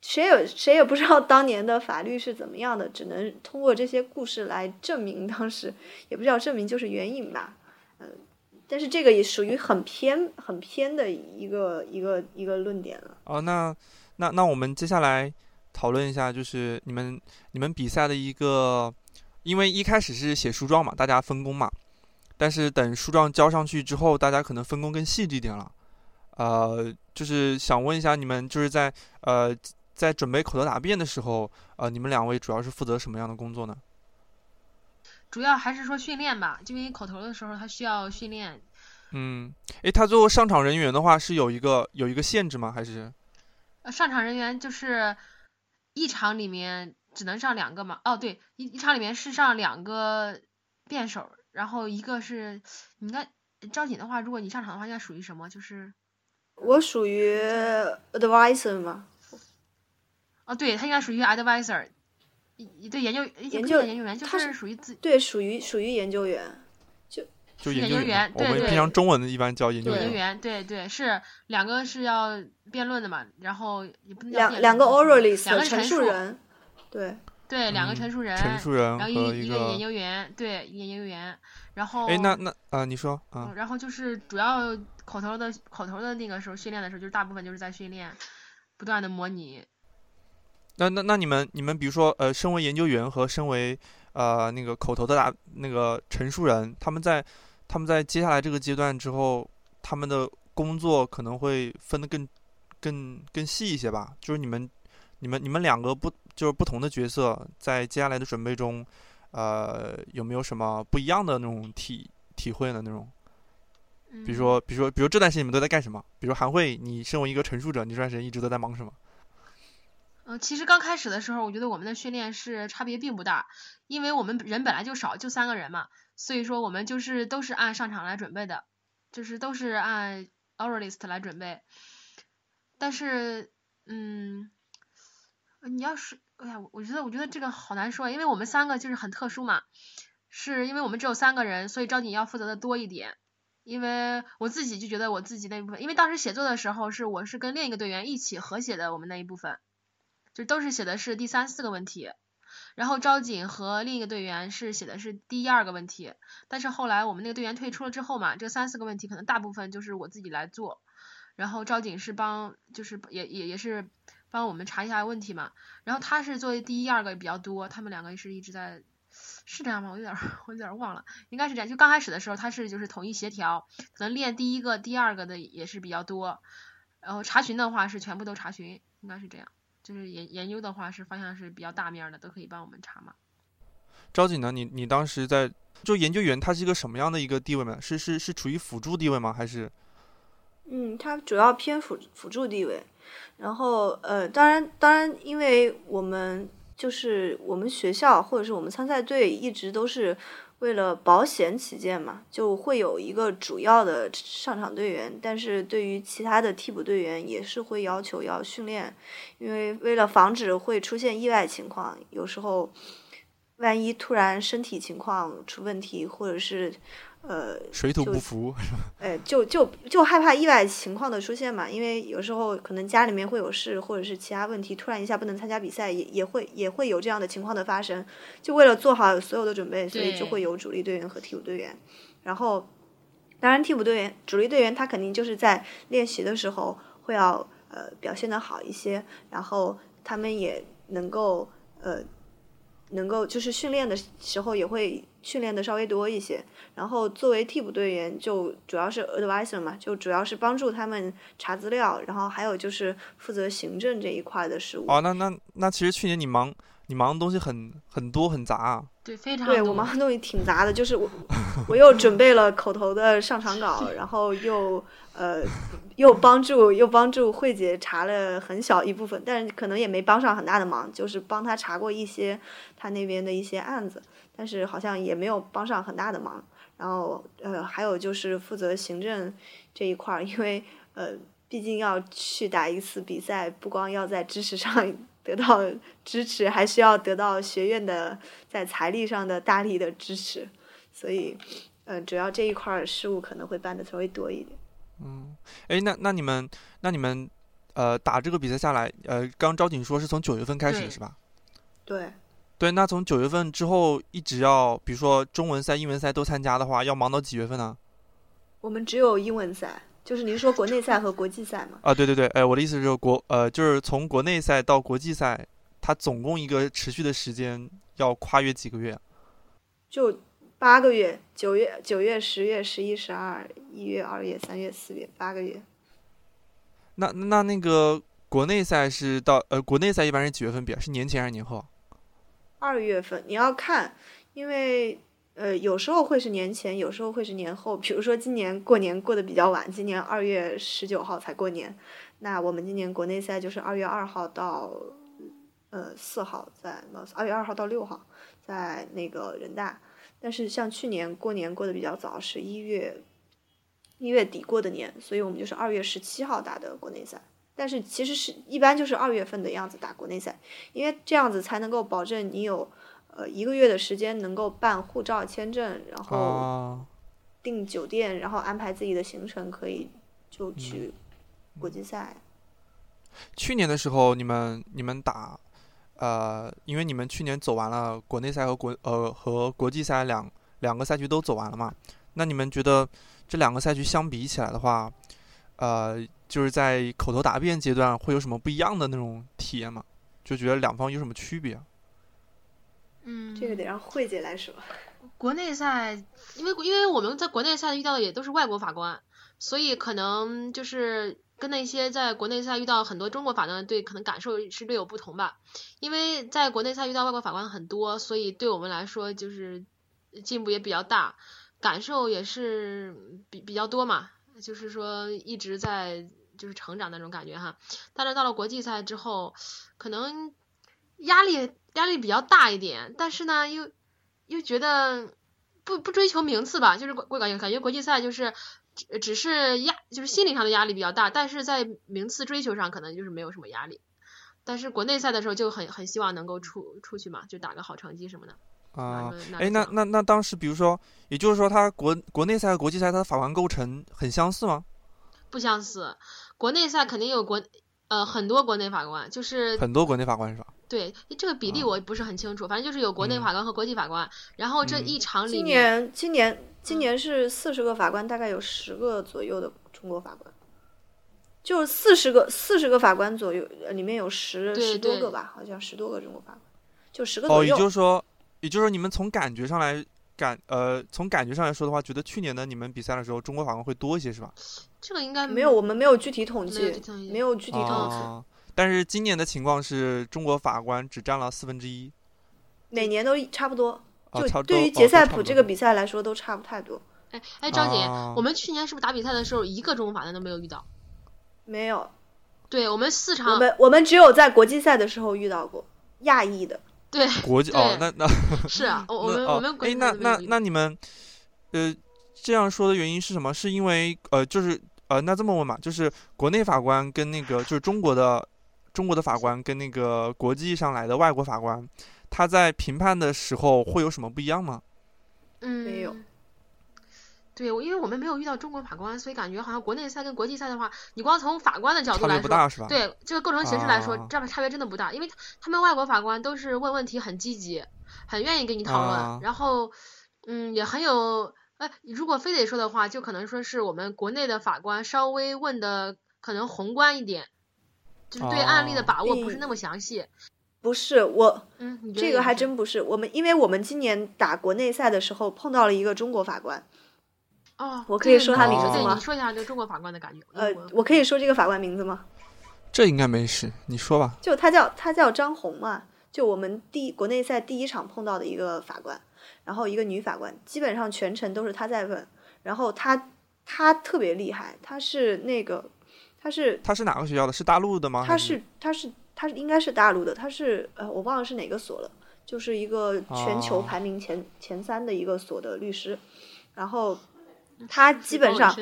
谁也谁也不知道当年的法律是怎么样的，只能通过这些故事来证明当时，也不知道证明，就是援引吧。嗯但是这个也属于很偏、很偏的一个一个一个论点了。
哦，那那那我们接下来讨论一下，就是你们你们比赛的一个，因为一开始是写书状嘛，大家分工嘛，但是等书状交上去之后，大家可能分工更细致一点了。呃，就是想问一下你们，就是在呃在准备口头答辩的时候，呃，你们两位主要是负责什么样的工作呢？
主要还是说训练吧，就因为口头的时候他需要训练。
嗯，诶，他最后上场人员的话是有一个有一个限制吗？还是？
呃，上场人员就是一场里面只能上两个嘛。哦，对，一一场里面是上两个辩手，然后一个是你应该赵锦的话，如果你上场的话，应该属于什么？就是
我属于 advisor 吗？
哦，对他应该属于 advisor。一对研究
研究
研究员，就是属于自
对属于属于研究员，就
就
研究员，
我们平常中文的一般叫研究
员，研究员对对是两个是要辩论的嘛，然后也不能
两两个 oralist，
两个
陈述人，对
对两个陈述人，
陈述人
然后一一个研究员，对研究员，然后
哎那那啊你说啊，
然后就是主要口头的口头的那个时候训练的时候，就是大部分就是在训练，不断的模拟。
那那那你们你们比如说呃，身为研究员和身为呃那个口头的答那个陈述人，他们在他们在接下来这个阶段之后，他们的工作可能会分得更更更细一些吧？就是你们你们你们两个不就是不同的角色，在接下来的准备中，呃，有没有什么不一样的那种体体会呢？那种，比如说比如说比如这段时间你们都在干什么？比如韩慧，你身为一个陈述者，你这段时间一直都在忙什么？
嗯，其实刚开始的时候，我觉得我们的训练是差别并不大，因为我们人本来就少，就三个人嘛，所以说我们就是都是按上场来准备的，就是都是按 oralist 来准备。但是，嗯，你要是，哎呀，我觉得我觉得这个好难说，因为我们三个就是很特殊嘛，是因为我们只有三个人，所以赵锦要负责的多一点。因为我自己就觉得我自己那部分，因为当时写作的时候是我是跟另一个队员一起合写的，我们那一部分，就都是写的是第三四个问题，然后招景和另一个队员是写的是第一二个问题，但是后来我们那个队员退出了之后嘛，这三四个问题可能大部分就是我自己来做，然后赵景是帮就是也也也是帮我们查一下问题嘛，然后他是作为第一二个比较多，他们两个是一直在。是这样吗？我有点 我有点忘了，应该是这样。就刚开始的时候，他是就是统一协调，可能练第一个、第二个的也是比较多。然后查询的话是全部都查询，应该是这样。就是研研究的话是方向是比较大面的，都可以帮我们查嘛。
招景呢？你你当时在就研究员，他是一个什么样的一个地位呢？是是是处于辅助地位吗？还是？
嗯，他主要偏辅辅助地位。然后呃，当然当然，因为我们。就是我们学校或者是我们参赛队一直都是为了保险起见嘛，就会有一个主要的上场队员，但是对于其他的替补队员也是会要求要训练，因为为了防止会出现意外情况，有时候万一突然身体情况出问题，或者是。呃，
水土不服是吧？
哎，就就就害怕意外情况的出现嘛，因为有时候可能家里面会有事，或者是其他问题，突然一下不能参加比赛，也也会也会有这样的情况的发生。就为了做好所有的准备，所以就会有主力队员和替补队员。然后，当然替补队员、主力队员他肯定就是在练习的时候会要呃表现的好一些，然后他们也能够呃能够就是训练的时候也会。训练的稍微多一些，然后作为替补队员就主要是 advisor 嘛，就主要是帮助他们查资料，然后还有就是负责行政这一块的事务。
哦，那那那其实去年你忙你忙的东西很很多很杂啊。
对，非常。
对我忙的东西挺杂的，就是我我又准备了口头的上场稿，然后又呃又帮助又帮助慧姐查了很小一部分，但是可能也没帮上很大的忙，就是帮她查过一些她那边的一些案子。但是好像也没有帮上很大的忙，然后呃还有就是负责行政这一块儿，因为呃毕竟要去打一次比赛，不光要在知识上 得到支持，还需要得到学院的在财力上的大力的支持，所以呃主要这一块儿事务可能会办的稍微多一点。
嗯，哎那那你们那你们呃打这个比赛下来，呃刚招景说是从九月份开始是吧？
对。
对，那从九月份之后一直要，比如说中文赛、英文赛都参加的话，要忙到几月份呢？
我们只有英文赛，就是您说国内赛和国际赛吗？
啊，对对对，哎，我的意思是国，呃，就是从国内赛到国际赛，它总共一个持续的时间要跨越几个月？
就八个月，九月、九月、十月、十一、十二、一月、二月、三月、四月，八个月。
那那那个国内赛是到呃，国内赛一般是几月份比？是年前还是年后？
二月份你要看，因为呃有时候会是年前，有时候会是年后。比如说今年过年过得比较晚，今年二月十九号才过年，那我们今年国内赛就是二月二号到呃四号在二月二号到六号在那个人大。但是像去年过年过得比较早，是一月一月底过的年，所以我们就是二月十七号打的国内赛。但是其实是一般就是二月份的样子打国内赛，因为这样子才能够保证你有呃一个月的时间能够办护照、签证，然后订酒店，然后安排自己的行程，可以就去国际赛。
去年的时候，你们你们打呃，因为你们去年走完了国内赛和国呃和国际赛两两个赛区都走完了嘛？那你们觉得这两个赛区相比起来的话，呃？就是在口头答辩阶段会有什么不一样的那种体验吗？就觉得两方有什么区别？
嗯，
这个得让慧姐来说。
国内赛，因为因为我们在国内赛遇到的也都是外国法官，所以可能就是跟那些在国内赛遇到很多中国法官对可能感受是略有不同吧。因为在国内赛遇到外国法官很多，所以对我们来说就是进步也比较大，感受也是比比较多嘛。就是说一直在。就是成长那种感觉哈，但是到了国际赛之后，可能压力压力比较大一点，但是呢又又觉得不不追求名次吧，就是我感觉感觉国际赛就是只只是压就是心理上的压力比较大，但是在名次追求上可能就是没有什么压力。但是国内赛的时候就很很希望能够出出去嘛，就打个好成绩什么的。
啊哎，那那那当时，比如说，也就是说，它国国内赛和国际赛它的法官构成很相似吗？
不相似，国内赛肯定有国呃很多国内法官，就是
很多国内法官是吧？
对这个比例
啊
我不是很清楚，反正就是有国内
嗯
法官和国际法官，然后这
嗯
一场里
今
面，
年今年今
嗯
年是四十个法官，大概有十个左右的中国法官，就是四十个四十个法官左右，呃里面有十十多个吧，好像十多个中国法官，就十个
哦，也
左右。
就是说，也就是说，你们从感觉上来感呃，从感觉上来说的话，觉得去年的你们比赛的时候，中国法官会多一些是吧？
这个应该
没有，我们没有具体统
没有
计
具体统计，
没有具体统计。
哦，但是今年的情况是中国法官只占了四分之一，
每年都差不多。
哦，
就
差不多
对于
哦
杰赛普这个比赛来说都差不太多，
哎哎，张姐，
啊
我们去年是不是打比赛的时候一个中国法官都没有遇到？
没有。
对我们四场我，
们我们只有在国际赛的时候遇到过亚裔的，
对，
国际哦，那那
是啊，我我们我们国
哎，那那那你们呃这样说的原因是什么？是因为呃就是呃那这么问嘛，就是国内法官跟那个就是中国的中国的法官跟那个国际上来的外国法官，他在评判的时候会有什么不一样吗？
嗯，
没有。
对，我因为我们没有遇到中国法官，所以感觉好像国内赛跟国际赛的话，你光从法官的角度
差别
来说，
不大是吧？
对这个构成形式来说，
啊
这差别真的不大，因为他们外国法官都是问问题很积极，很愿意跟你讨论，
啊
然后嗯也很有，哎，如果非得说的话，就可能说是我们国内的法官稍微问的可能宏观一点，就是对案例的
哦
把握不是
嗯
那么详细。
不是我
嗯，你
这个还真不是我们，因为我们今年打国内赛的时候碰到了一个中国法官，
哦，
我可以说
他名字
吗
你说一下这个中国法官的感觉。
呃
我，
可以说这个法官名字吗？
这应该没事，你说吧。
就他叫他叫张红嘛，就我们第国内赛第一场碰到的一个法官，然后一个女法官，基本上全程都是他在问，然后他他特别厉害，他是那个他是
他是哪个学校的？是大陆的吗？
他是他是他是应该是大陆的，他是呃我忘了是哪个所了，就是一个全球
哦
排名前、前三的一个所的律师，然后他基本上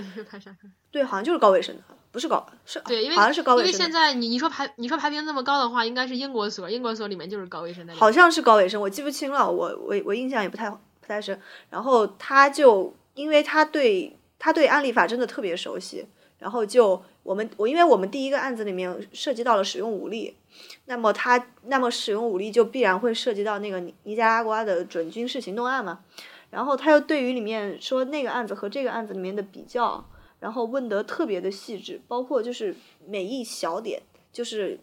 对好像就是高伟生的，不是高是
对，因为
好像是高
因为
伟生
现在你你说排你说排名那么高的话，应该是英国所，英国所里面就是高卫生的。
好像是高伟生，我记不清了，我我我印象也不太不太深。然后他就因为他对他对案例法真的特别熟悉，然后就我们我因为我们第一个案子里面涉及到了使用武力，那么他那么使用武力就必然会涉及到那个尼尼加拉瓜的准军事行动案嘛。然后他又对于里面说那个案子和这个案子里面的比较，然后问得特别的细致，包括就是每一小点，就是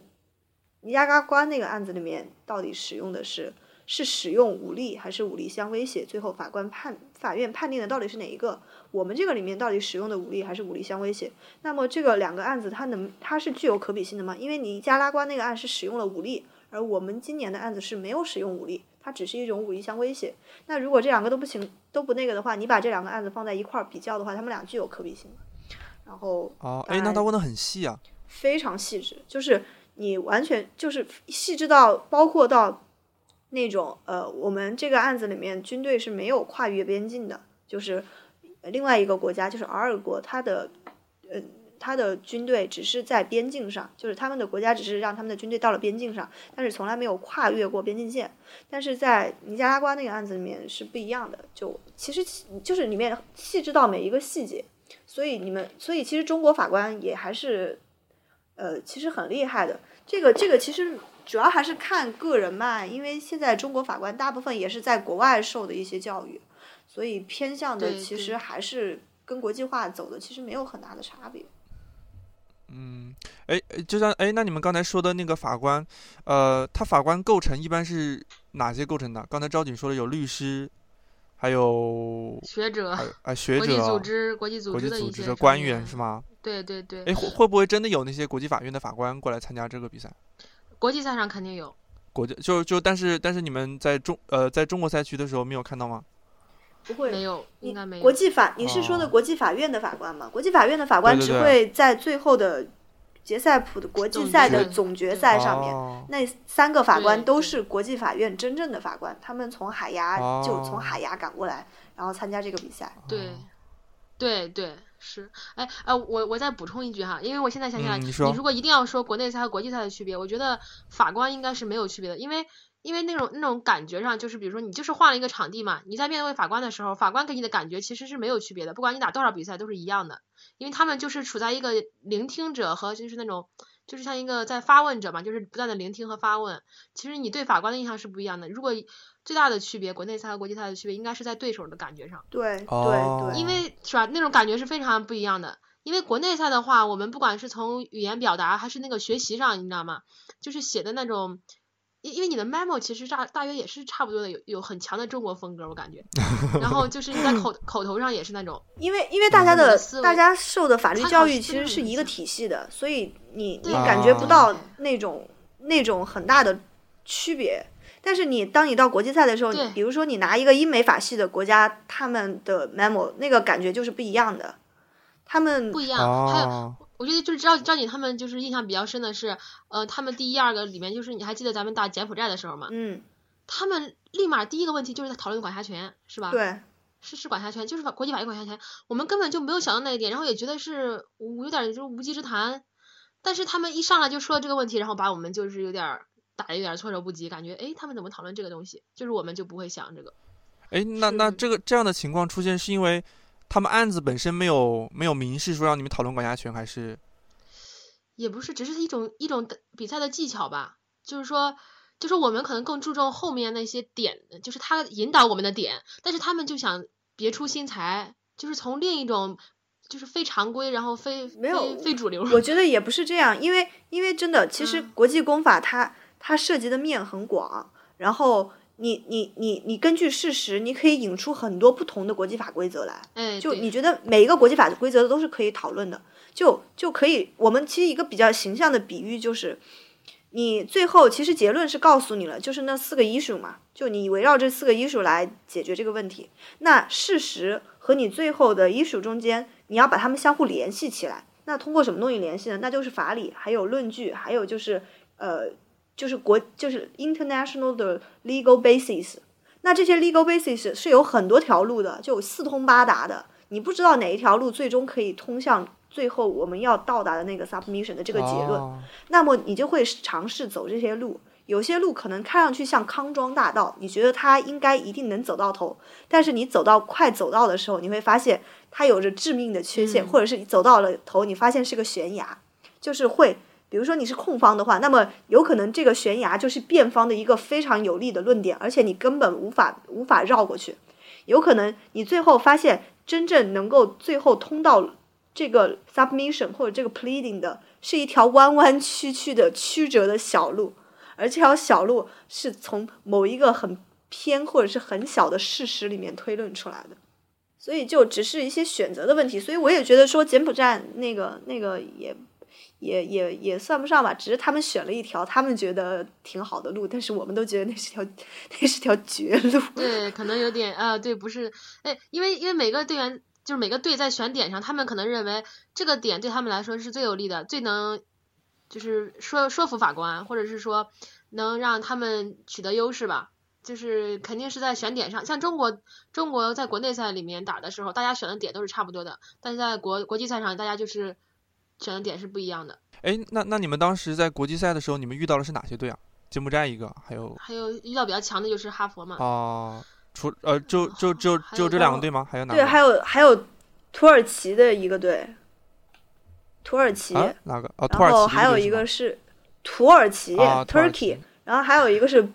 尼加拉瓜那个案子里面到底使用的是是使用武力还是武力相威胁？最后法官判法院判定的到底是哪一个？我们这个里面到底使用的武力还是武力相威胁？那么这个两个案子它能它是具有可比性的吗？因为尼加拉瓜那个案是使用了武力，而我们今年的案子是没有使用武力，它只是一种武力相威胁。那如果这两个都不行都不那个的话，你把这两个案子放在一块儿比较的话，他们俩具有可比性。然后
哦，
当
哎，那他问的很细啊。
非常细致，就是你完全就是细致到包括到那种呃，我们这个案子里面军队是没有跨越边境的，就是呃另外一个国家就是阿尔国，它的呃它的军队只是在边境上，就是他们的国家只是让他们的军队到了边境上，但是从来没有跨越过边境线。但是在尼加拉瓜那个案子里面是不一样的，就其实就是里面细致到每一个细节。所以你们，所以其实中国法官也还是，呃，其实很厉害的。这个这个其实主要还是看个人嘛，因为现在中国法官大部分也是在国外受的一些教育，所以偏向的其实还是跟国际化走的，其实没有很大的差别。
嗯，哎，哎就像哎，那你们刚才说的那个法官，呃，他法官构成一般是哪些构成的？刚才赵景说的有律师，还有
学者
啊 学
国际组、织、国际组织的一些
组织的官
员
员是吗？
对对对，
哎，会会不会真的有那些国际法院的法官过来参加这个比赛？
国际赛上肯定有。
国际就就但是但是你们在中呃在中国赛区的时候没有看到吗？
不会，
没有，
你
应该没有。
国际法，你是说的
哦
国际法院的法官吗？国际法院的法官只会在最后的决赛普的国际赛的总决赛上面，
哦
那三个法官都是国际法院真正的法官，他们从海牙、就从
哦
海牙赶过来，然后参加这个比赛。
对
哦，
对对，是，哎呃，我我再补充一句哈，因为我现在想起来，
嗯你说
如果一定要说国内赛和国际赛的区别，我觉得法官应该是没有区别的，因为因为那种那种感觉上，就是比如说你就是换了一个场地嘛，你在面对法官的时候，法官给你的感觉其实是没有区别的，不管你打多少比赛都是一样的，因为他们就是处在一个聆听者和就是那种就是像一个在发问者嘛，就是不断的聆听和发问。其实你对法官的印象是不一样的。如果最大的区别，国内赛和国际赛的区别，应该是在对手的感觉上。
对对
哦
对，
因为是吧，那种感觉是非常不一样的。因为国内赛的话，我们不管是从语言表达还是那个学习上，你知道吗？就是写的那种，因因为你的 memo 其实大大约也是差不多的，有有很强的中国风格，我感觉。然后就是你在口口头上也是那种，
因为因为大家的大家受的法律教育其实是一个体系的，所以你你
对
感觉不
啊
到那种那种很大的区别。但是你当你到国际赛的时候，
对
比如说你拿一个英美法系的国家，他们的 memo 那个感觉就是不一样的。他们
不一样。还有，
哦，
我觉得就是知道知道你他们就是印象比较深的是，呃，他们第一二个里面就是你还记得咱们打柬埔寨的时候吗？
嗯，
他们立马第一个问题就是在讨论管辖权，是吧？
对，
是是管辖权，就是法国际法律管辖权，我们根本就没有想到那一点，然后也觉得是无有点就是无稽之谈，但是他们一上来就说了这个问题，然后把我们就是有点儿打的有点措手不及，感觉诶，他们怎么讨论这个东西？就是我们就不会想这个。
哎，那那这个这样的情况出现，是因为他们案子本身没有没有明示说让你们讨论管辖权，还是
也不是，只是一种一种比赛的技巧吧。就是说，就是我们可能更注重后面那些点，就是他引导我们的点，但是他们就想别出心裁，就是从另一种就是非常规，然后非
没有
非非主流。
我觉得也不是这样，因为因为真的，其实
嗯
国际公法它它涉及的面很广，然后你你你你根据事实，你可以引出很多不同的国际法规则来。
哎，对
就你觉得每一个国际法规则都是可以讨论的，就就可以。我们其实一个比较形象的比喻就是，你最后其实结论是告诉你了，就是那四个 issue 嘛，就你围绕这四个 issue 来解决这个问题。那事实和你最后的 issue 中间，你要把它们相互联系起来。那通过什么东西联系呢？那就是法理，还有论据，还有就是呃，就是国就是 international 的 legal basis。那这些 legal basis 是有很多条路的，就四通八达的。你不知道哪一条路最终可以通向最后我们要到达的那个 submission 的这个结论，
哦
那么你就会尝试走这些路。有些路可能看上去像康庄大道，你觉得它应该一定能走到头，但是你走到快走到的时候，你会发现它有着致命的缺陷，
嗯
或者是你走到了头，你发现是个悬崖，就是会。比如说你是控方的话，那么有可能这个悬崖就是辩方的一个非常有力的论点，而且你根本无法无法绕过去。有可能你最后发现，真正能够最后通到这个 submission 或者这个 pleading 的，是一条弯弯曲曲的曲折的小路，而这条小路是从某一个很偏或者是很小的事实里面推论出来的。所以就只是一些选择的问题，所以我也觉得说柬埔寨那个那个也也也也算不上吧，只是他们选了一条他们觉得挺好的路，但是我们都觉得那是条那是条绝路。
对，可能有点呃，对，不是，哎，因为因为每个队员就是每个队在选点上，他们可能认为这个点对他们来说是最有利的，最能就是说说服法官，或者是说能让他们取得优势吧。就是肯定是在选点上，像中国中国在国内赛里面打的时候，大家选的点都是差不多的，但是在国国际赛上，大家就是选的点是不一样的。
哎，那那你们当时在国际赛的时候，你们遇到的是哪些队啊？柬埔寨一个，还有
还有遇到比较强的就是哈佛嘛，
哦、除呃就就就就这两个队吗？还有哪？
对，还有还有土耳其的一个队，土耳其，
啊哪个？哦，土耳
然后
其
还有一个是土耳其、
啊土耳
Turkey，
其
然后还有一个是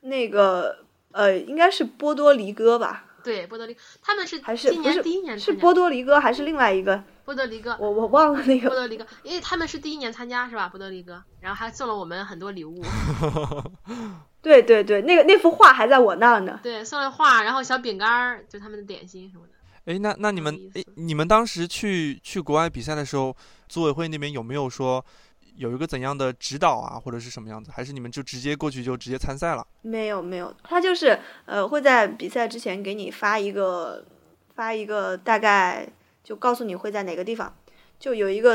那个呃，应该是波多黎各吧？
对，波多黎，他们是
还是
今年第一年
是波多黎各还是另外一个？
波多黎各，
我我忘了那个。
波多黎各，因为他们是第一年参加是吧？波多黎各，然后还送了我们很多礼物，
对对对，那个那幅画还在我那儿呢。
对，送了画，然后小饼干儿，就他们的点心什么的。
哎，那那你们哎你们当时去去国外比赛的时候，组委会那边有没有说有一个怎样的指导啊，或者是什么样子？还是你们就直接过去就直接参赛了？
没有没有，他就是呃会在比赛之前给你发一个发一个大概就告诉你会在哪个地方，就有一个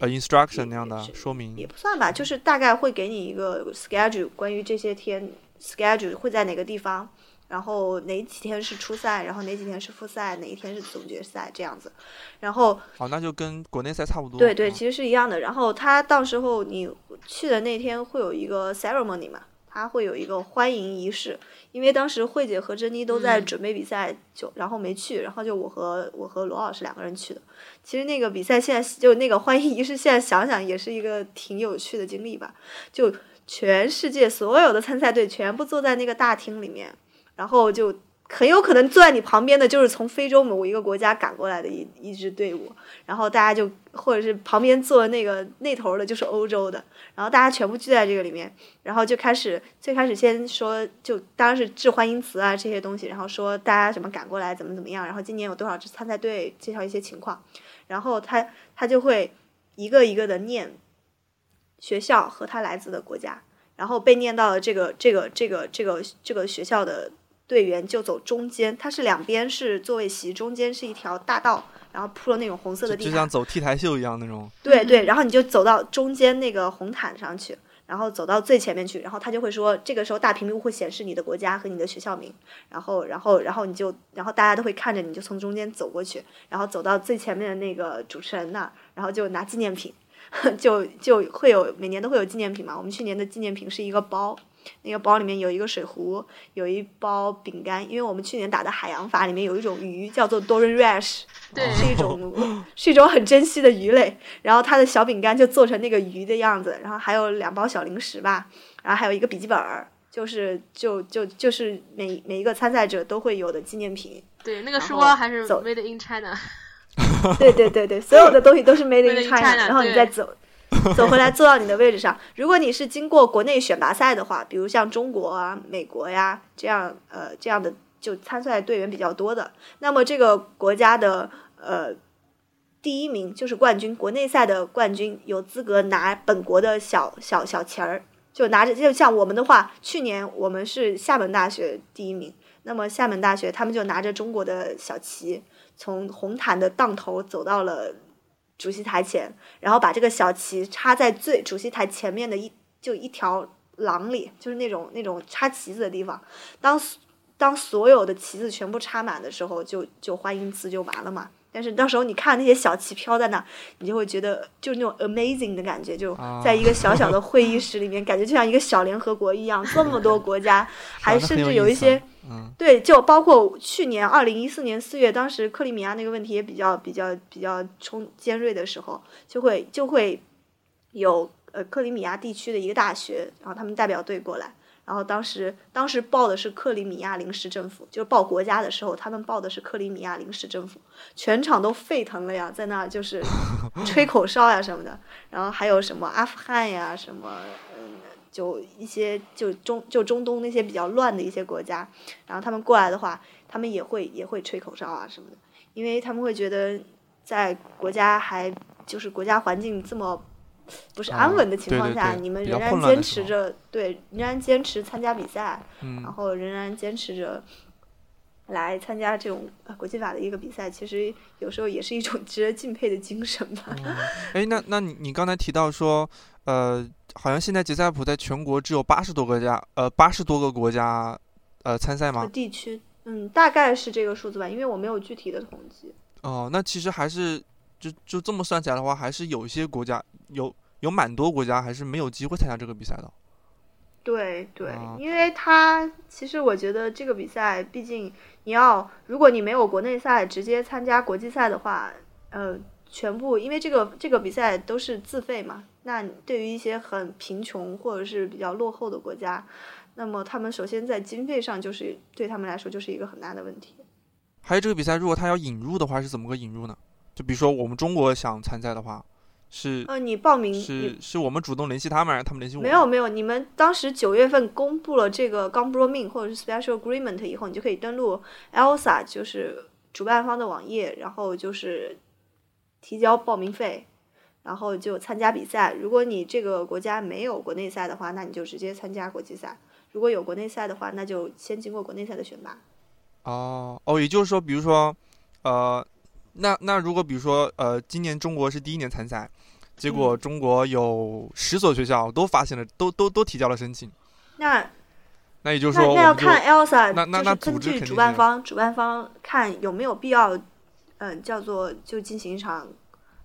呃，instruction 那样的说明
也不算吧，就是大概会给你一个 schedule，关于这些天 schedule 会在哪个地方，然后哪几天是初赛，然后哪几天是复赛，哪一天是总决赛这样子。然后
哦，那就跟国内赛差不多。
对对，
嗯
其实是一样的。然后他到时候你去的那天会有一个 ceremony 嘛，他会有一个欢迎仪式。因为当时慧姐和珍妮都在
嗯
准备比赛，就然后没去，然后就我和我和罗老师两个人去的。其实那个比赛现在就那个欢迎仪式，现在想想也是一个挺有趣的经历吧。就全世界所有的参赛队全部坐在那个大厅里面，然后就很有可能坐在你旁边的就是从非洲某一个国家赶过来的一一支队伍，然后大家就或者是旁边坐那个那头的就是欧洲的，然后大家全部聚在这个里面，然后就开始最开始先说就当然是致欢迎词啊这些东西，然后说大家怎么赶过来怎么怎么样，然后今年有多少支参赛队，介绍一些情况，然后他他就会一个一个的念学校和他来自的国家，然后被念到了这个这个这个这个这个学校的队员就走中间，它是两边是座位席，中间是一条大道，然后铺了那种红色的地毯
就就像，走 T 台秀一样那种。
对对，然后你就走到中间那个红毯上去，然后走到最前面去，然后他就会说，这个时候大屏幕会显示你的国家和你的学校名，然后然后然后你就，然后大家都会看着你，就从中间走过去，然后走到最前面的那个主持人那儿，然后就拿纪念品，就就会有每年都会有纪念品嘛。我们去年的纪念品是一个包，那个包里面有一个水壶，有一包饼干，因为我们去年打的海洋法里面有一种鱼叫做 Doran Rash，
对
是一种是一种很珍稀的鱼类。然后它的小饼干就做成那个鱼的样子，然后还有两包小零食吧，然后还有一个笔记本儿，就是就就就是每每一个参赛者都会有的纪念品。
对，那个书包还是
走
Made in China。
对对对对，所有的东西都是 made in
in China，China，
然后你再走 走回来坐到你的位置上。如果你是经过国内选拔赛的话，比如像中国啊、美国呀这样呃这样的就参赛队员比较多的，那么这个国家的呃第一名就是冠军，国内赛的冠军有资格拿本国的小小小旗儿。就拿着，就像我们的话，去年我们是厦门大学第一名，那么厦门大学他们就拿着中国的小旗，从红毯的档头走到了主席台前，然后把这个小旗插在最主席台前面的一就一条廊里，就是那种那种插旗子的地方。当当所有的旗子全部插满的时候，就就欢迎词就完了嘛。但是到时候你看那些小旗飘在那，你就会觉得就是那种 amazing 的感觉，就
啊
在一个小小的会议 室里面，感觉就像一个小联合国一样，这么多国家，还甚至有一些。对，就包括去年二零一四年四月，当时克里米亚那个问题也比较比较比较冲尖锐的时候，就会就会有呃克里米亚地区的一个大学，然后他们代表队过来，然后当时当时报的是克里米亚临时政府，就是报国家的时候，他们报的是克里米亚临时政府，全场都沸腾了呀，在那就是吹口哨呀什么的，然后还有什么阿富汗呀什么。嗯就一些就中就中东那些比较乱的一些国家，然后他们过来的话，他们也会也会吹口哨啊什么的，因为他们会觉得在国家还就是国家环境这么不是安稳的情况下，
对对对
你们仍然坚持着对仍然坚持参加比赛，
嗯
然后仍然坚持着来参加这种呃国际法的一个比赛，其实有时候也是一种 值得敬佩的精神吧。
哎，那那你你刚才提到说，呃，好像现在吉赛普在全国只有八十多个家，呃，八十多个国家，呃，参赛
和
吗？
地区，嗯，大概是这个数字吧，因为我没有具体的统计。
哦，那其实还是就就这么算起来的话，还是有一些国家有有蛮多国家还是没有机会参加这个比赛的。
对对，
啊
因为他其实我觉得这个比赛，毕竟你要如果你没有国内赛，直接参加国际赛的话，呃，全部因为这个这个比赛都是自费嘛，那对于一些很贫穷或者是比较落后的国家，那么他们首先在经费上就是对他们来说就是一个很大的问题。
还有这个比赛，如果他要引入的话，是怎么个引入呢？就比如说我们中国想参赛的话，是
呃，你报名
是是我们主动联系他们，还是他们联系我们？
没有没有，你们当时九月份公布了这个 g o m b r o m i n 或者是 Special Agreement 以后，你就可以登录 ELSA，就是主办方的网页，然后就是提交报名费，然后就参加比赛。如果你这个国家没有国内赛的话，那你就直接参加国际赛；如果有国内赛的话，那就先经过国内赛的选拔。
哦哦，也就是说，比如说，呃，那那如果比如说，呃，今年中国是第一年参赛，结果
嗯
中国有十所学校都发现了，都都都提交了申请，
那
那也就是
那
说，就
那要看 Elsa，
那那那
就是根
组织
据主办方，主办方看有没有必要，嗯、叫做就进行一场，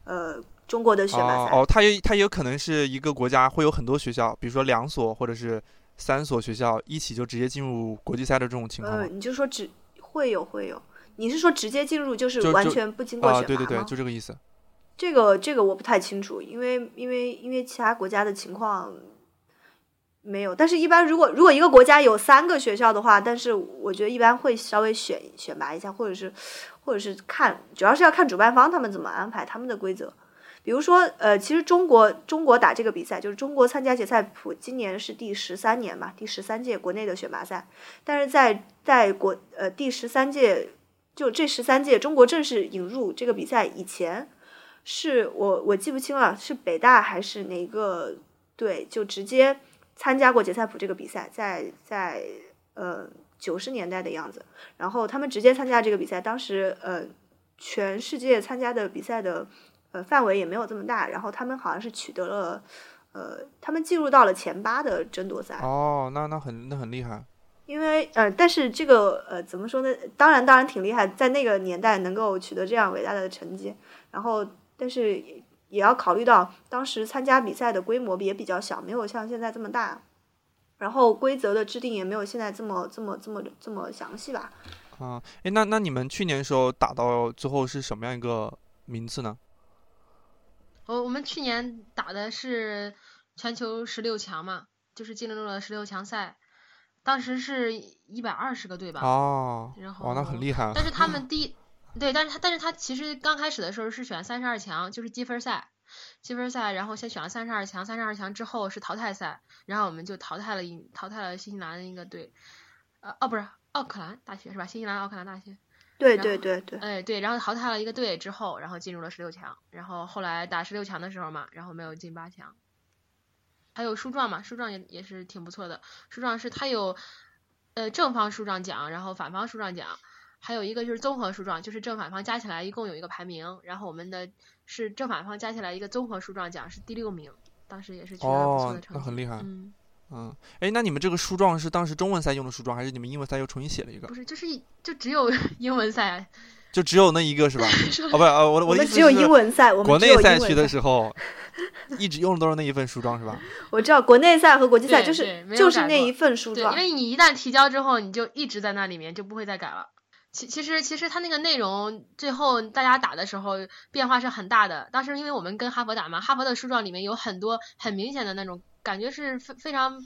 呃，中国的选拔赛。
哦哦，它也它也有可能是一个国家会有很多学校，比如说两所或者是三所学校一起就直接进入国际赛的这种情况嗯，
你就说只会有会有，你是说直接进入就是完全不经过
啊、
选拔吗？
对对对，就这个意思。
这个这个我不太清楚，因为因为因为其他国家的情况没有，但是一般如果如果一个国家有三个学校的话，但是我觉得一般会稍微选选拔一下，或者是或者是看，主要是要看主办方他们怎么安排他们的规则。比如说，呃，其实中国中国打这个比赛，就是中国参加决赛普，今年是第十三年嘛，第十三届国内的选拔赛。但是在在国呃第十三届，就这十三届中国正式引入这个比赛以前，是我我记不清了，是北大还是哪个队就直接参加过杰赛普这个比赛，在在呃九十年代的样子，然后他们直接参加这个比赛，当时呃全世界参加的比赛的呃范围也没有这么大，然后他们好像是取得了呃他们进入到了前八的争夺赛，
哦，那那很那很厉害。
因为呃，但是这个呃，怎么说呢？当然，当然挺厉害，在那个年代能够取得这样伟大的成绩，然后，但是也也要考虑到当时参加比赛的规模也比较小，没有像现在这么大，然后规则的制定也没有现在这么这么这么这么详细吧。
啊，哎，那那你们去年的时候打到最后是什么样一个名次呢？
我我们去年打的是全球十六强嘛，就是进入了十六强赛，当时是一百二十个队吧。
哦，
然
哇，那很厉害啊。
但是他们 第一，对，但是他但是他其实刚开始的时候是选三十二强，就是积分赛，积分赛，然后先选了三十二强，三十二强之后是淘汰赛，然后我们就淘汰了一淘汰了新西兰的一个队，呃哦不是奥克兰大学是吧？新西兰奥克兰大学，
对对对对，
哎对，然后淘汰了一个队之后，然后进入了十六强，然后后来打十六强的时候嘛，然后没有进八强。还有书状嘛，书状也也是挺不错的。书状是它有，呃正方书状奖，然后反方书状奖，还有一个就是综合书状，就是正反方加起来一共有一个排名，然后我们的是正反方加起来一个综合书状奖是第六名，当时也是取得不错
哦
的，成绩。
那很厉害。
嗯，
嗯，哎，那你们这个书状是当时中文赛用的书状，还是你们英文赛又重新写了一个
不？是，就是一就只有 英文赛，
就只有那一个是吧？哦，不是，呃，我的
我
的意思
们只有英
是
文赛，我
国
们国
内赛区的。时候，一直用的都是那一份书状是吧？
我知道国内赛和国际赛就是就是那一份书，状
因。为你一旦提交之后，你就一直在那里面，就不会再改了。其其实其实他那个内容最后大家打的时候变化是很大的。当时因为我们跟哈佛打嘛，哈佛的书状里面有很多很明显的那种感觉是非非常，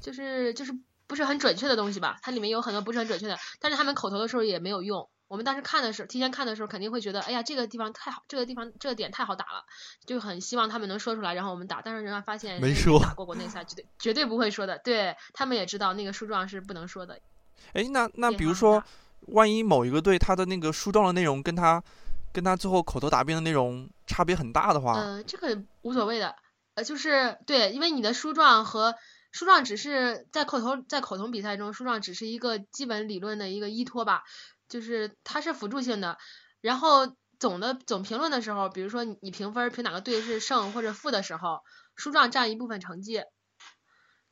就是就是不是很准确的东西吧，它里面有很多不是很准确的，但是他们口头的时候也没有用。我们当时看的时候，提前看的时候肯定会觉得，哎呀，这个地方太好，这个地方这个点太好打了，就很希望他们能说出来，然后我们打。但是人家发现
没说
打过国内赛，绝对绝对不会说的。对他们也知道那个书状是不能说的。
哎，那那比如说
大，
万一某一个队他的那个书状的内容跟他跟他最后口头答辩的内容差别很大的话，
呃，这个无所谓的，呃，就是对，因为你的书状和书状只是在口头在口头比赛中，书状只是一个基本理论的一个依托吧，就是它是辅助性的。然后总的总评论的时候，比如说你评分评哪个队是胜或者负的时候，书状占一部分成绩，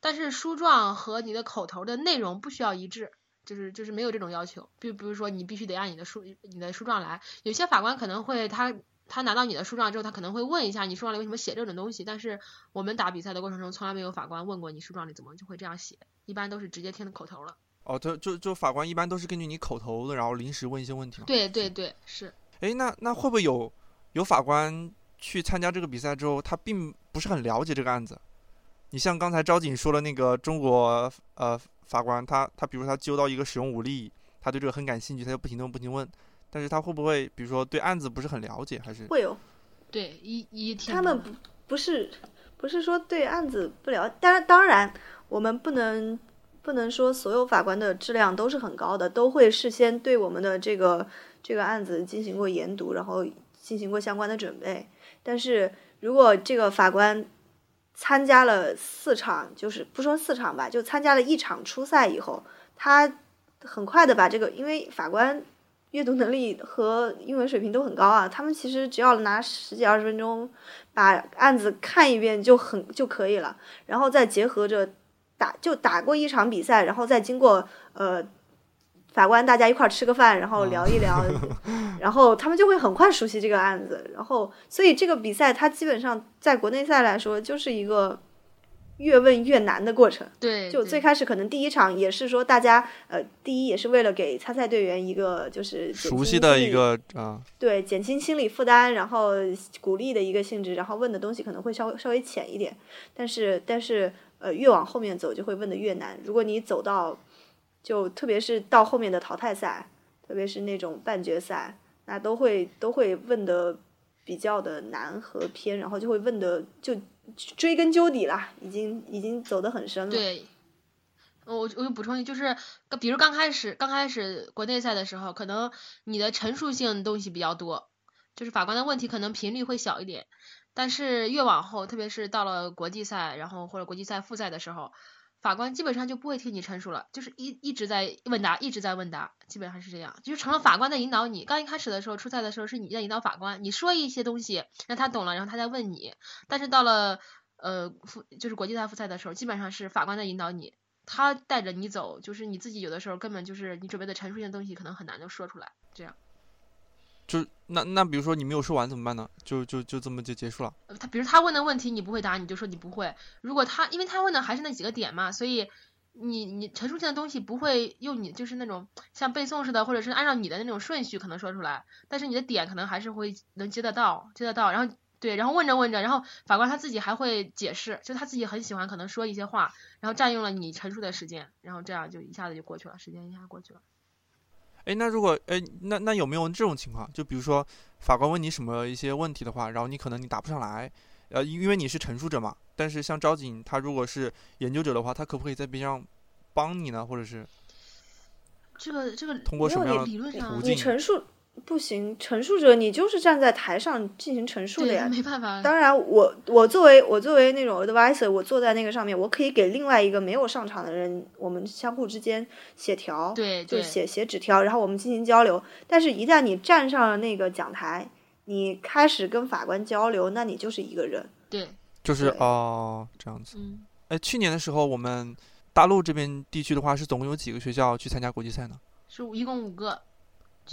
但是书状和你的口头的内容不需要一致。就是就是没有这种要求，比比如说你必须得按你的书你的书状来，有些法官可能会他他拿到你的书状之后，他可能会问一下你书状里为什么写这种东西，但是我们打比赛的过程中，从来没有法官问过你书状里怎么就会这样写，一般都是直接听的口头了。
哦，就就就法官一般都是根据你口头的，然后临时问一些问题嘛。
对对对，是。
哎，那那会不会有有法官去参加这个比赛之后，他并不是很了解这个案子？你像刚才招警说的那个中国呃法官，他他比如他揪到一个使用武力，他对这个很感兴趣，他就不停的问不停问，但是他会不会比如说对案子不是很了解，还是？
会有。
对，一一听
他们不不是不是说对案子不了，当然当然我们不能不能说所有法官的质量都是很高的，都会事先对我们的这个这个案子进行过研读，然后进行过相关的准备。但是如果这个法官参加了四场，就是不说四场吧，就参加了一场初赛以后，他很快的把这个，因为法官阅读能力和英文水平都很高啊，他们其实只要拿十几二十分钟把案子看一遍就很就可以了，然后再结合着打就打过一场比赛，然后再经过呃法官大家一块儿吃个饭，然后聊一聊，然后他们就会很快熟悉这个案子。然后，所以这个比赛它基本上在国内赛来说就是一个越问越难的过程。
对，
就最开始可能第一场也是说大家呃，第一也是为了给参赛队员一个就是
熟悉的一个啊，
对，减轻心理负担，然后鼓励的一个性质，然后问的东西可能会稍微稍微浅一点，但是但是呃越往后面走就会问的越难。如果你走到就特别是到后面的淘汰赛，特别是那种半决赛，那都会都会问的比较的难和偏，然后就会问的就追根究底啦，已经已经走得很深了。
对，我我就补充一句，就是比如刚开始刚开始国内赛的时候，可能你的陈述性东西比较多，就是法官的问题可能频率会小一点，但是越往后，特别是到了国际赛，然后或者国际赛复赛的时候。法官基本上就不会听你陈述了，就是一一直在问答，一直在问答，基本上是这样，就成了法官在引导你。刚一开始的时候，出赛的时候是你在引导法官，你说一些东西让他懂了，然后他再问你。但是到了呃复就是国际赛复赛的时候，基本上是法官在引导你，他带着你走，就是你自己有的时候根本就是你准备的陈述性的东西可能很难就说出来，这样。
就那那比如说你没有说完怎么办呢？就就就这么就结束了。
他比如他问的问题你不会答，你就说你不会。如果他因为他问的还是那几个点嘛，所以你你陈述性的东西不会用你就是那种像背诵似的，或者是按照你的那种顺序可能说出来，但是你的点可能还是会能接得到，接得到。然后对，然后问着问着，然后法官他自己还会解释，就他自己很喜欢可能说一些话，然后占用了你陈述的时间，然后这样就一下子就过去了，时间一下过去了。
哎，那如果哎，那那有没有这种情况？就比如说法官问你什么一些问题的话，然后你可能你答不上来，呃，因为你是陈述者嘛。但是像招警他如果是研究者的话，他可不可以在边上帮你呢？或者是
这个这个
通过什么样
的
途径？
陈述。不行，陈述者你就是站在台上进行陈述的呀。
没办法。
当然，我我作为我作为那种 advisor，我坐在那个上面，我可以给另外一个没有上场的人，我们相互之间协调，
对，
就写写纸条，然后我们进行交流。但是，一旦你站上了那个讲台，你开始跟法官交流，那你就是一个人。
对，
就是哦，这样子。
嗯。
哎，去年的时候，我们大陆这边地区的话，是总共有几个学校去参加国际赛呢？
是一共五个。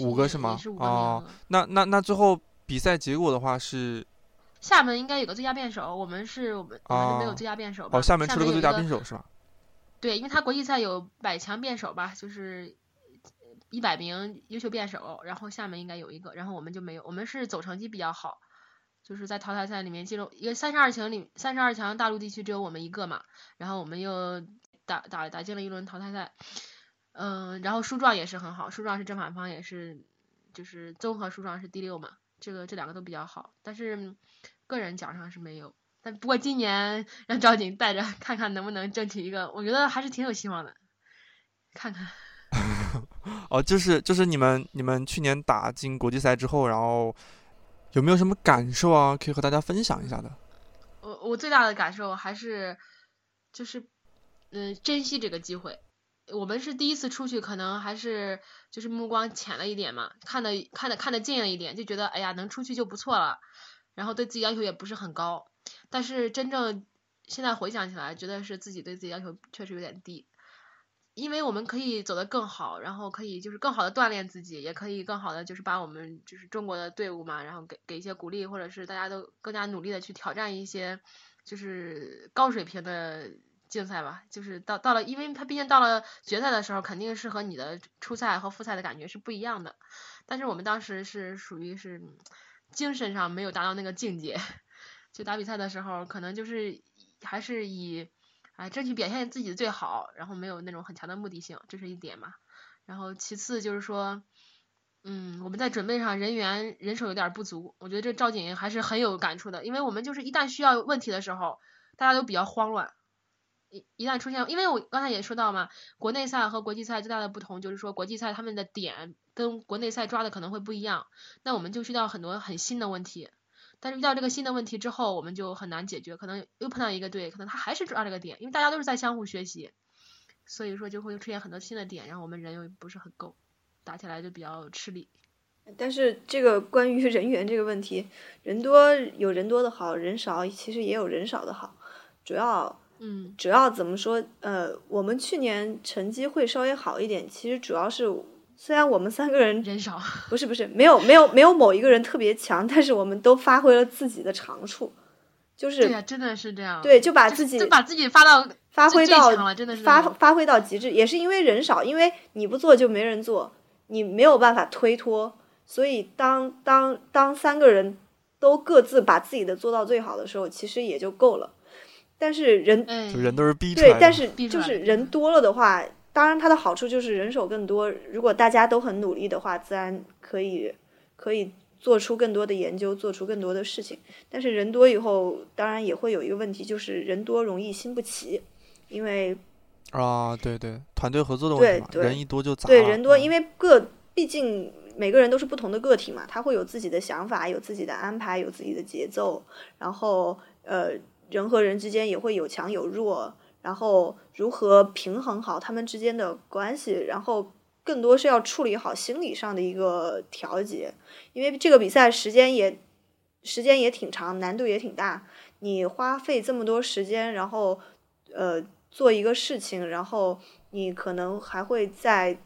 五个是吗？哦，那那那最后比赛结果的话是，
厦门应该有个最佳辩手，我们是我们我们是没有最佳辩手。哦，
厦门出了
个
最佳辩手是吧？
对，因为他国际赛有百强辩手吧，就是一百名优秀辩手，然后厦门应该有一个，然后我们就没有，我们是走成绩比较好，就是在淘汰赛里面进入一个三十二强里，三十二强大陆地区只有我们一个嘛，然后我们又打打打进了一轮淘汰赛。嗯，然后书状也是很好，书状是正反方也是，就是综合书状是第六嘛，这个这两个都比较好，但是个人奖上是没有。但不过今年让赵景带着看看能不能争取一个，我觉得还是挺有希望的，看看。
哦，就是就是你们你们去年打进国际赛之后，然后有没有什么感受啊？可以和大家分享一下的。
我我最大的感受还是就是嗯，珍惜这个机会。我们是第一次出去，可能还是就是目光浅了一点嘛，看的看的看得近了一点，就觉得哎呀能出去就不错了，然后对自己要求也不是很高，但是真正现在回想起来，觉得是自己对自己要求确实有点低，因为我们可以走得更好，然后可以就是更好的锻炼自己，也可以更好的就是把我们就是中国的队伍嘛，然后给给一些鼓励，或者是大家都更加努力的去挑战一些就是高水平的。竞赛吧，就是到到了，因为他毕竟到了决赛的时候，肯定是和你的初赛和复赛的感觉是不一样的。但是我们当时是属于是精神上没有达到那个境界，就打比赛的时候，可能就是还是以哎争取表现自己最好，然后没有那种很强的目的性，这是一点嘛。然后其次就是说，嗯，我们在准备上人员人手有点不足，我觉得这赵景还是很有感触的，因为我们就是一旦需要问题的时候，大家都比较慌乱。一旦出现，因为我刚才也说到嘛，国内赛和国际赛最大的不同就是说，国际赛他们的点跟国内赛抓的可能会不一样，那我们就遇到很多很新的问题，但是遇到这个新的问题之后，我们就很难解决，可能又碰到一个队，可能他还是抓这个点，因为大家都是在相互学习，所以说就会出现很多新的点，然后我们人又不是很够，打起来就比较吃力。
但是这个关于人员这个问题，人多有人多的好，人少其实也有人少的好，主要。
嗯
主要怎么说？呃，我们去年成绩会稍微好一点，其实主要是虽然我们三个人
人少，
不是不是没有没有没有某一个人特别强，但是我们都发挥了自己的长处，就是
对呀、真的是这样。
对就把自己
就把自己发到
发挥到发发挥到极致，也是因为人少，因为你不做就没人做，你没有办法推脱，所以当当当三个人都各自把自己的做到最好的时候，其实也就够了。但是人
哎，
就人都是逼出来的，，
对但是就是人多了的话，当然它的好处就是人手更多。如果大家都很努力的话，自然可以可以做出更多的研究，做出更多的事情。但是人多以后，当然也会有一个问题，就是人多容易心不齐，因为
啊，对对，团队合作的问题嘛，
对对
人一多就杂。
对人多，
嗯
因为各毕竟每个人都是不同的个体嘛，他会有自己的想法，有自己的安排，有自己的节奏，然后呃，人和人之间也会有强有弱，然后如何平衡好他们之间的关系，然后更多是要处理好心理上的一个调节，因为这个比赛时间也时间也挺长，难度也挺大，你花费这么多时间，然后呃做一个事情，然后你可能还会在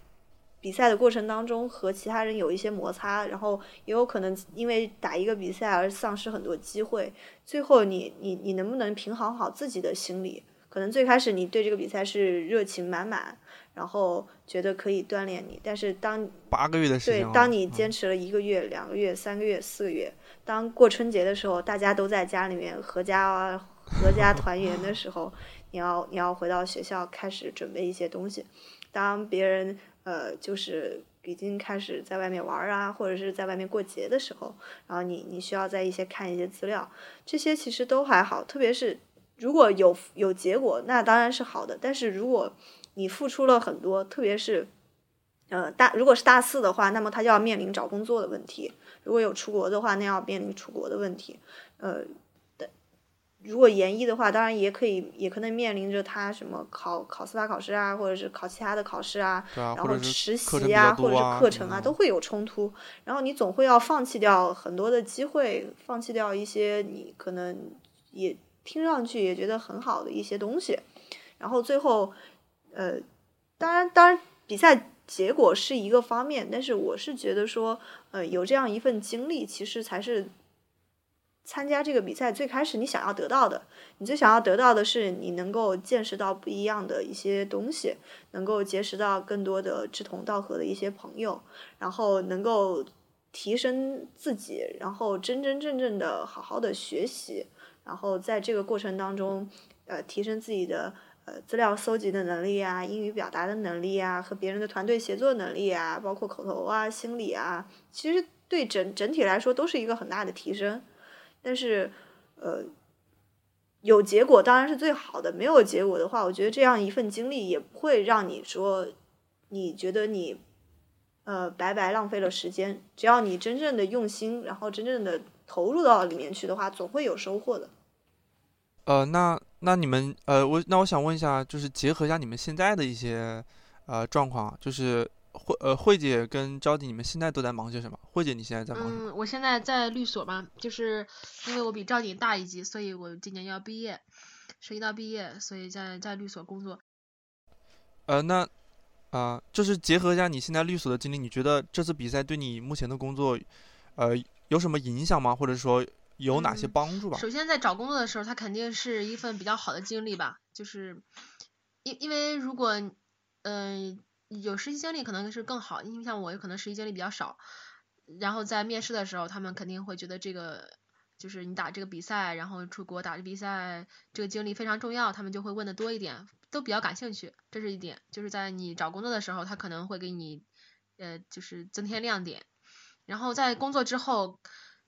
比赛的过程当中和其他人有一些摩擦，然后也有可能因为打一个比赛而丧失很多机会。最后你你你能不能平衡好自己的心理？可能最开始你对这个比赛是热情满满，然后觉得可以锻炼你，但是当
八个月的时间了，，
对当你
嗯
坚持了一个月、两个月、三个月、四个月，当过春节的时候，大家都在家里面合家啊、合家团圆的时候，你要你要回到学校开始准备一些东西。当别人呃就是已经开始在外面玩啊，或者是在外面过节的时候，然后你你需要在一些看一些资料，这些其实都还好，特别是如果有有结果，那当然是好的。但是如果你付出了很多，特别是呃大如果是大四的话，那么他就要面临找工作的问题；如果有出国的话，那要面临出国的问题。呃，如果研一的话，当然也可以，也可能面临着他什么考考司法考试啊，或者是考其他的考试啊，
对啊，
然后实习啊，或者是课程啊，
嗯
都会有冲突。然后你总会要放弃掉很多的机会，放弃掉一些你可能也听上去也觉得很好的一些东西。然后最后，呃，当然，当然，比赛结果是一个方面，但是我是觉得说，呃，有这样一份经历，其实才是参加这个比赛最开始你想要得到的。你最想要得到的是你能够见识到不一样的一些东西，能够结识到更多的志同道合的一些朋友，然后能够提升自己，然后真真正正的好好的学习，然后在这个过程当中，呃，提升自己的呃资料搜集的能力啊，英语表达的能力啊，和别人的团队协作能力啊，包括口头啊、心理啊，其实对整整体来说都是一个很大的提升。但是，呃，有结果当然是最好的，没有结果的话，我觉得这样一份经历也不会让你说你觉得你呃白白浪费了时间。只要你真正的用心，然后真正的投入到里面去的话，总会有收获的。
呃，那那你们呃，我那我想问一下，就是结合一下你们现在的一些呃状况，就是慧呃慧姐跟招娣，你们现在都在忙些什么？慧姐，你现在在忙什么？
嗯，我现在在律所嘛，就是因为我比赵姐大一级，所以我今年要毕业，涉及到毕业，所以在在律所工作。
呃，那啊、呃就是结合一下你现在律所的经历，你觉得这次比赛对你目前的工作，呃，有什么影响吗？或者说有哪些
嗯
帮助吧？
首先在找工作的时候，它肯定是一份比较好的经历吧，就是因因为如果嗯、呃、有实习经历可能是更好，因为像我可能实习经历比较少，然后在面试的时候，他们肯定会觉得这个就是你打这个比赛，然后出国打这比赛，这个经历非常重要，他们就会问的多一点，都比较感兴趣，这是一点。就是在你找工作的时候，他可能会给你呃就是增添亮点，然后在工作之后。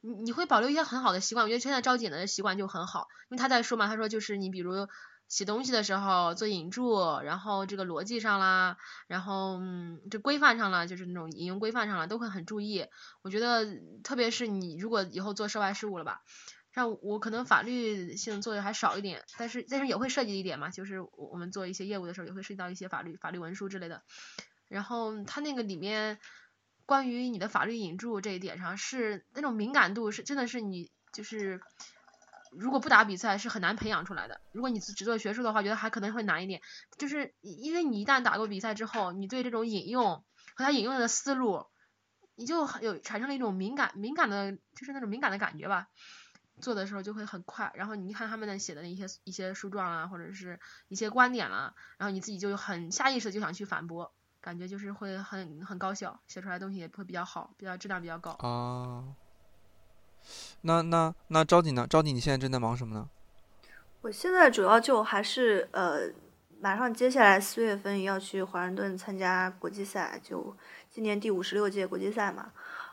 你你会保留一些很好的习惯，我觉得现在招姐的习惯就很好，因为他在说嘛，他说就是你比如写东西的时候做引注，然后这个逻辑上啦，然后嗯这规范上啦，就是那种引用规范上啦，都会很注意。我觉得特别是你如果以后做涉外事务了吧，像我可能法律性做的还少一点，但是但是也会涉及一点嘛，就是我们做一些业务的时候也会涉及到一些法律法律文书之类的，然后他那个里面。关于你的法律引注这一点上，是那种敏感度是真的是你就是如果不打比赛是很难培养出来的。如果你只做学术的话，觉得还可能会难一点，就是因为你一旦打过比赛之后，你对这种引用和他引用的思路，你就有产生了一种敏感敏感的，就是那种敏感的感觉吧。做的时候就会很快，然后你看他们写的那些一些书状啊，或者是一些观点啦，然后你自己就很下意识就想去反驳，感觉就是会很很高效，写出来的东西也会比较好，比较质量比较高。
啊，那那那招你呢？招你你现在正在忙什么呢？
我现在主要就还是呃，马上接下来四月份要去华盛顿参加国际赛，就今年第五十六届国际赛嘛。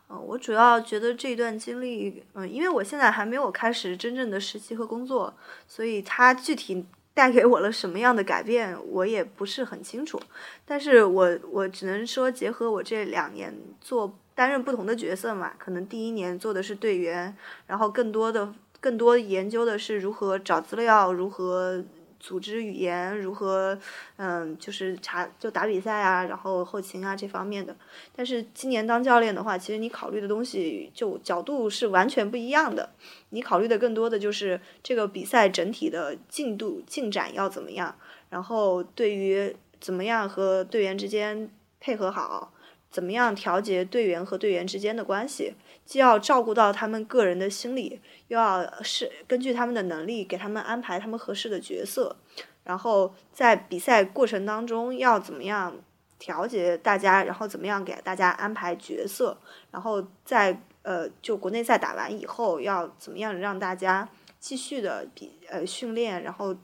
嗯，我主要觉得这段经历，嗯，因为我现在还没有开始真正的实习和工作，所以它具体带给我了什么样的改变，我也不是很清楚。但是我我只能说，结合我这两年做担任不同的角色嘛，可能第一年做的是队员，然后更多的更多研究的是如何找资料，如何。组织语言如何，嗯，就是查就打比赛啊，然后后勤啊这方面的。但是今年当教练的话，其实你考虑的东西就角度是完全不一样的。你考虑的更多的就是这个比赛整体的进度进展要怎么样，然后对于怎么样和队员之间配合好。怎么样调节队员和队员之间的关系？既要照顾到他们个人的心理，又要是根据他们的能力给他们安排他们合适的角色。然后在比赛过程当中要怎么样调节大家？然后怎么样给大家安排角色？然后在呃就国内赛打完以后要怎么样让大家继续的比呃训练？然后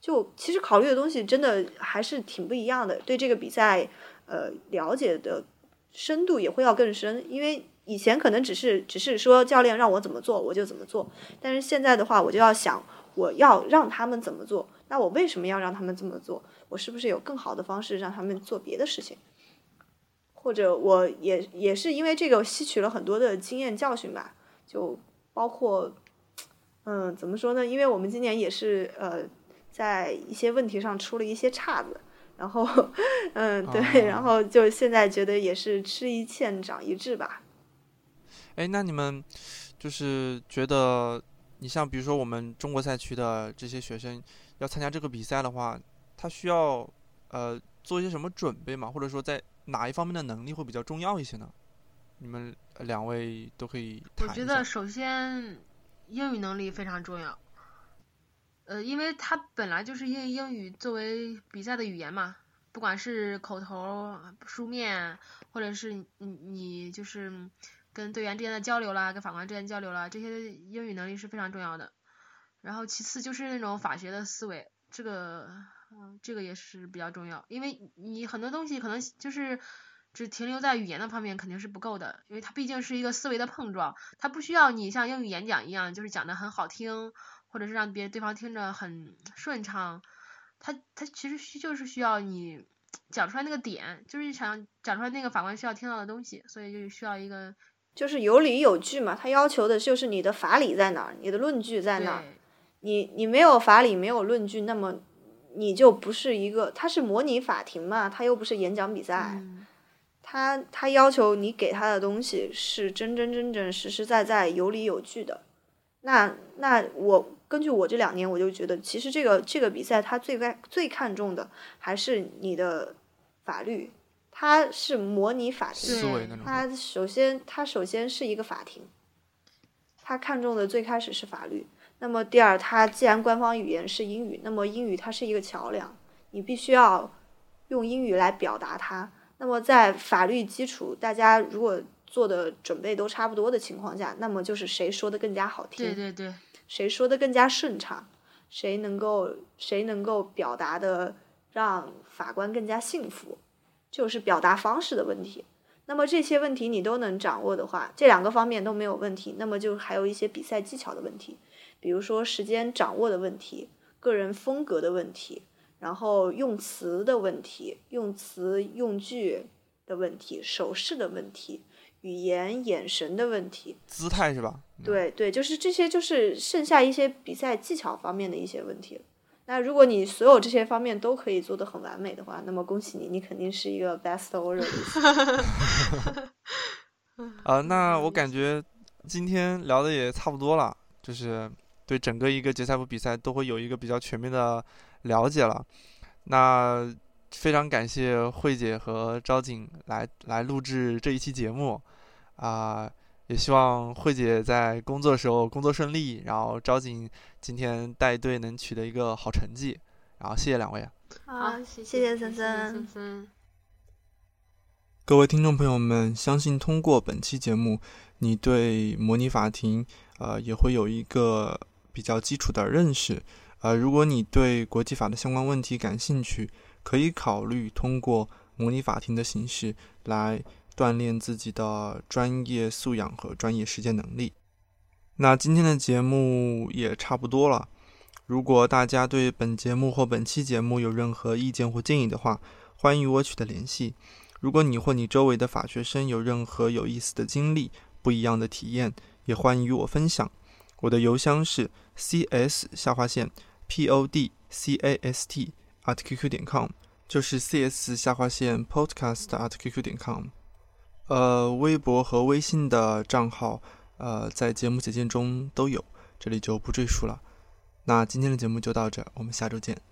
就其实考虑的东西真的还是挺不一样的。对这个比赛呃了解的。深度也会要更深，因为以前可能只是只是说教练让我怎么做我就怎么做，但是现在的话我就要想我要让他们怎么做，那我为什么要让他们这么做？我是不是有更好的方式让他们做别的事情？或者我也也是因为这个吸取了很多的经验教训吧，就包括嗯怎么说呢？因为我们今年也是呃在一些问题上出了一些岔子。然后，嗯，对，然后就现在觉得也是吃一堑长一智吧。
哎，那你们就是觉得，你像比如说我们中国赛区的这些学生要参加这个比赛的话，他需要呃做一些什么准备吗？或者说在哪一方面的能力会比较重要一些呢？你们两位都可以。
我觉得首先英语能力非常重要。呃，因为它本来就是英英语作为比赛的语言嘛，不管是口头、书面，或者是你你就是跟队员之间的交流啦，跟法官之间交流啦，这些英语能力是非常重要的。然后其次就是那种法学的思维，这个嗯，这个也是比较重要，因为你很多东西可能就是只停留在语言的方面肯定是不够的，因为它毕竟是一个思维的碰撞，它不需要你像英语演讲一样，就是讲的很好听。或者是让别对方听着很顺畅，他他其实需就是需要你讲出来那个点，就是想讲出来那个法官需要听到的东西，所以就需要一个
就是有理有据嘛。他要求的就是你的法理在哪儿，你的论据在哪儿。你你没有法理，没有论据，那么你就不是一个。他是模拟法庭嘛，他又不是演讲比赛。他他要求你给他的东西是真真真正实实在在有理有据的。那那我。根据我这两年，我就觉得，其实这个这个比赛，它最该最看重的还是你的法律，它是模拟法庭，它首先它首先是一个法庭，它看重的最开始是法律。那么第二，它既然官方语言是英语，那么英语它是一个桥梁，你必须要用英语来表达它。那么在法律基础，大家如果做的准备都差不多的情况下，那么就是谁说的更加好听。
对对对。
谁说的更加顺畅，谁能够谁能够表达的让法官更加信服，就是表达方式的问题。那么这些问题你都能掌握的话，这两个方面都没有问题。那么就还有一些比赛技巧的问题，比如说时间掌握的问题、个人风格的问题，然后用词的问题、用词用句的问题、手势的问题。语言、眼神的问题，
姿态是吧？
对对，就是这些，就是剩下一些比赛技巧方面的一些问题那如果你所有这些方面都可以做得很完美的话，那么恭喜你，你肯定是一个 best order。
啊，那我感觉今天聊的也差不多了，就是对整个一个杰赛普比赛都会有一个比较全面的了解了。那非常感谢慧姐和昭景来来录制这一期节目，啊，也希望慧姐在工作的时候工作顺利，然后招景今天带队能取得一个好成绩，然后谢谢两位。
好，
谢
谢
森
森
森。
各位听众朋友们，相信通过本期节目，你对模拟法庭呃也会有一个比较基础的认识。呃，如果你对国际法的相关问题感兴趣，可以考虑通过模拟法庭的形式来锻炼自己的专业素养和专业实践能力。那今天的节目也差不多了。如果大家对本节目或本期节目有任何意见或建议的话，欢迎与我取得联系。如果你或你周围的法学生有任何有意思的经历、不一样的体验，也欢迎与我分享。我的邮箱是 cs 下划线 podcast at qq 点 com，就是 cs 下划线 podcast at qq 点 com。呃，微博和微信的账号，呃，在节目简介中都有，这里就不赘述了。那今天的节目就到这，我们下周见。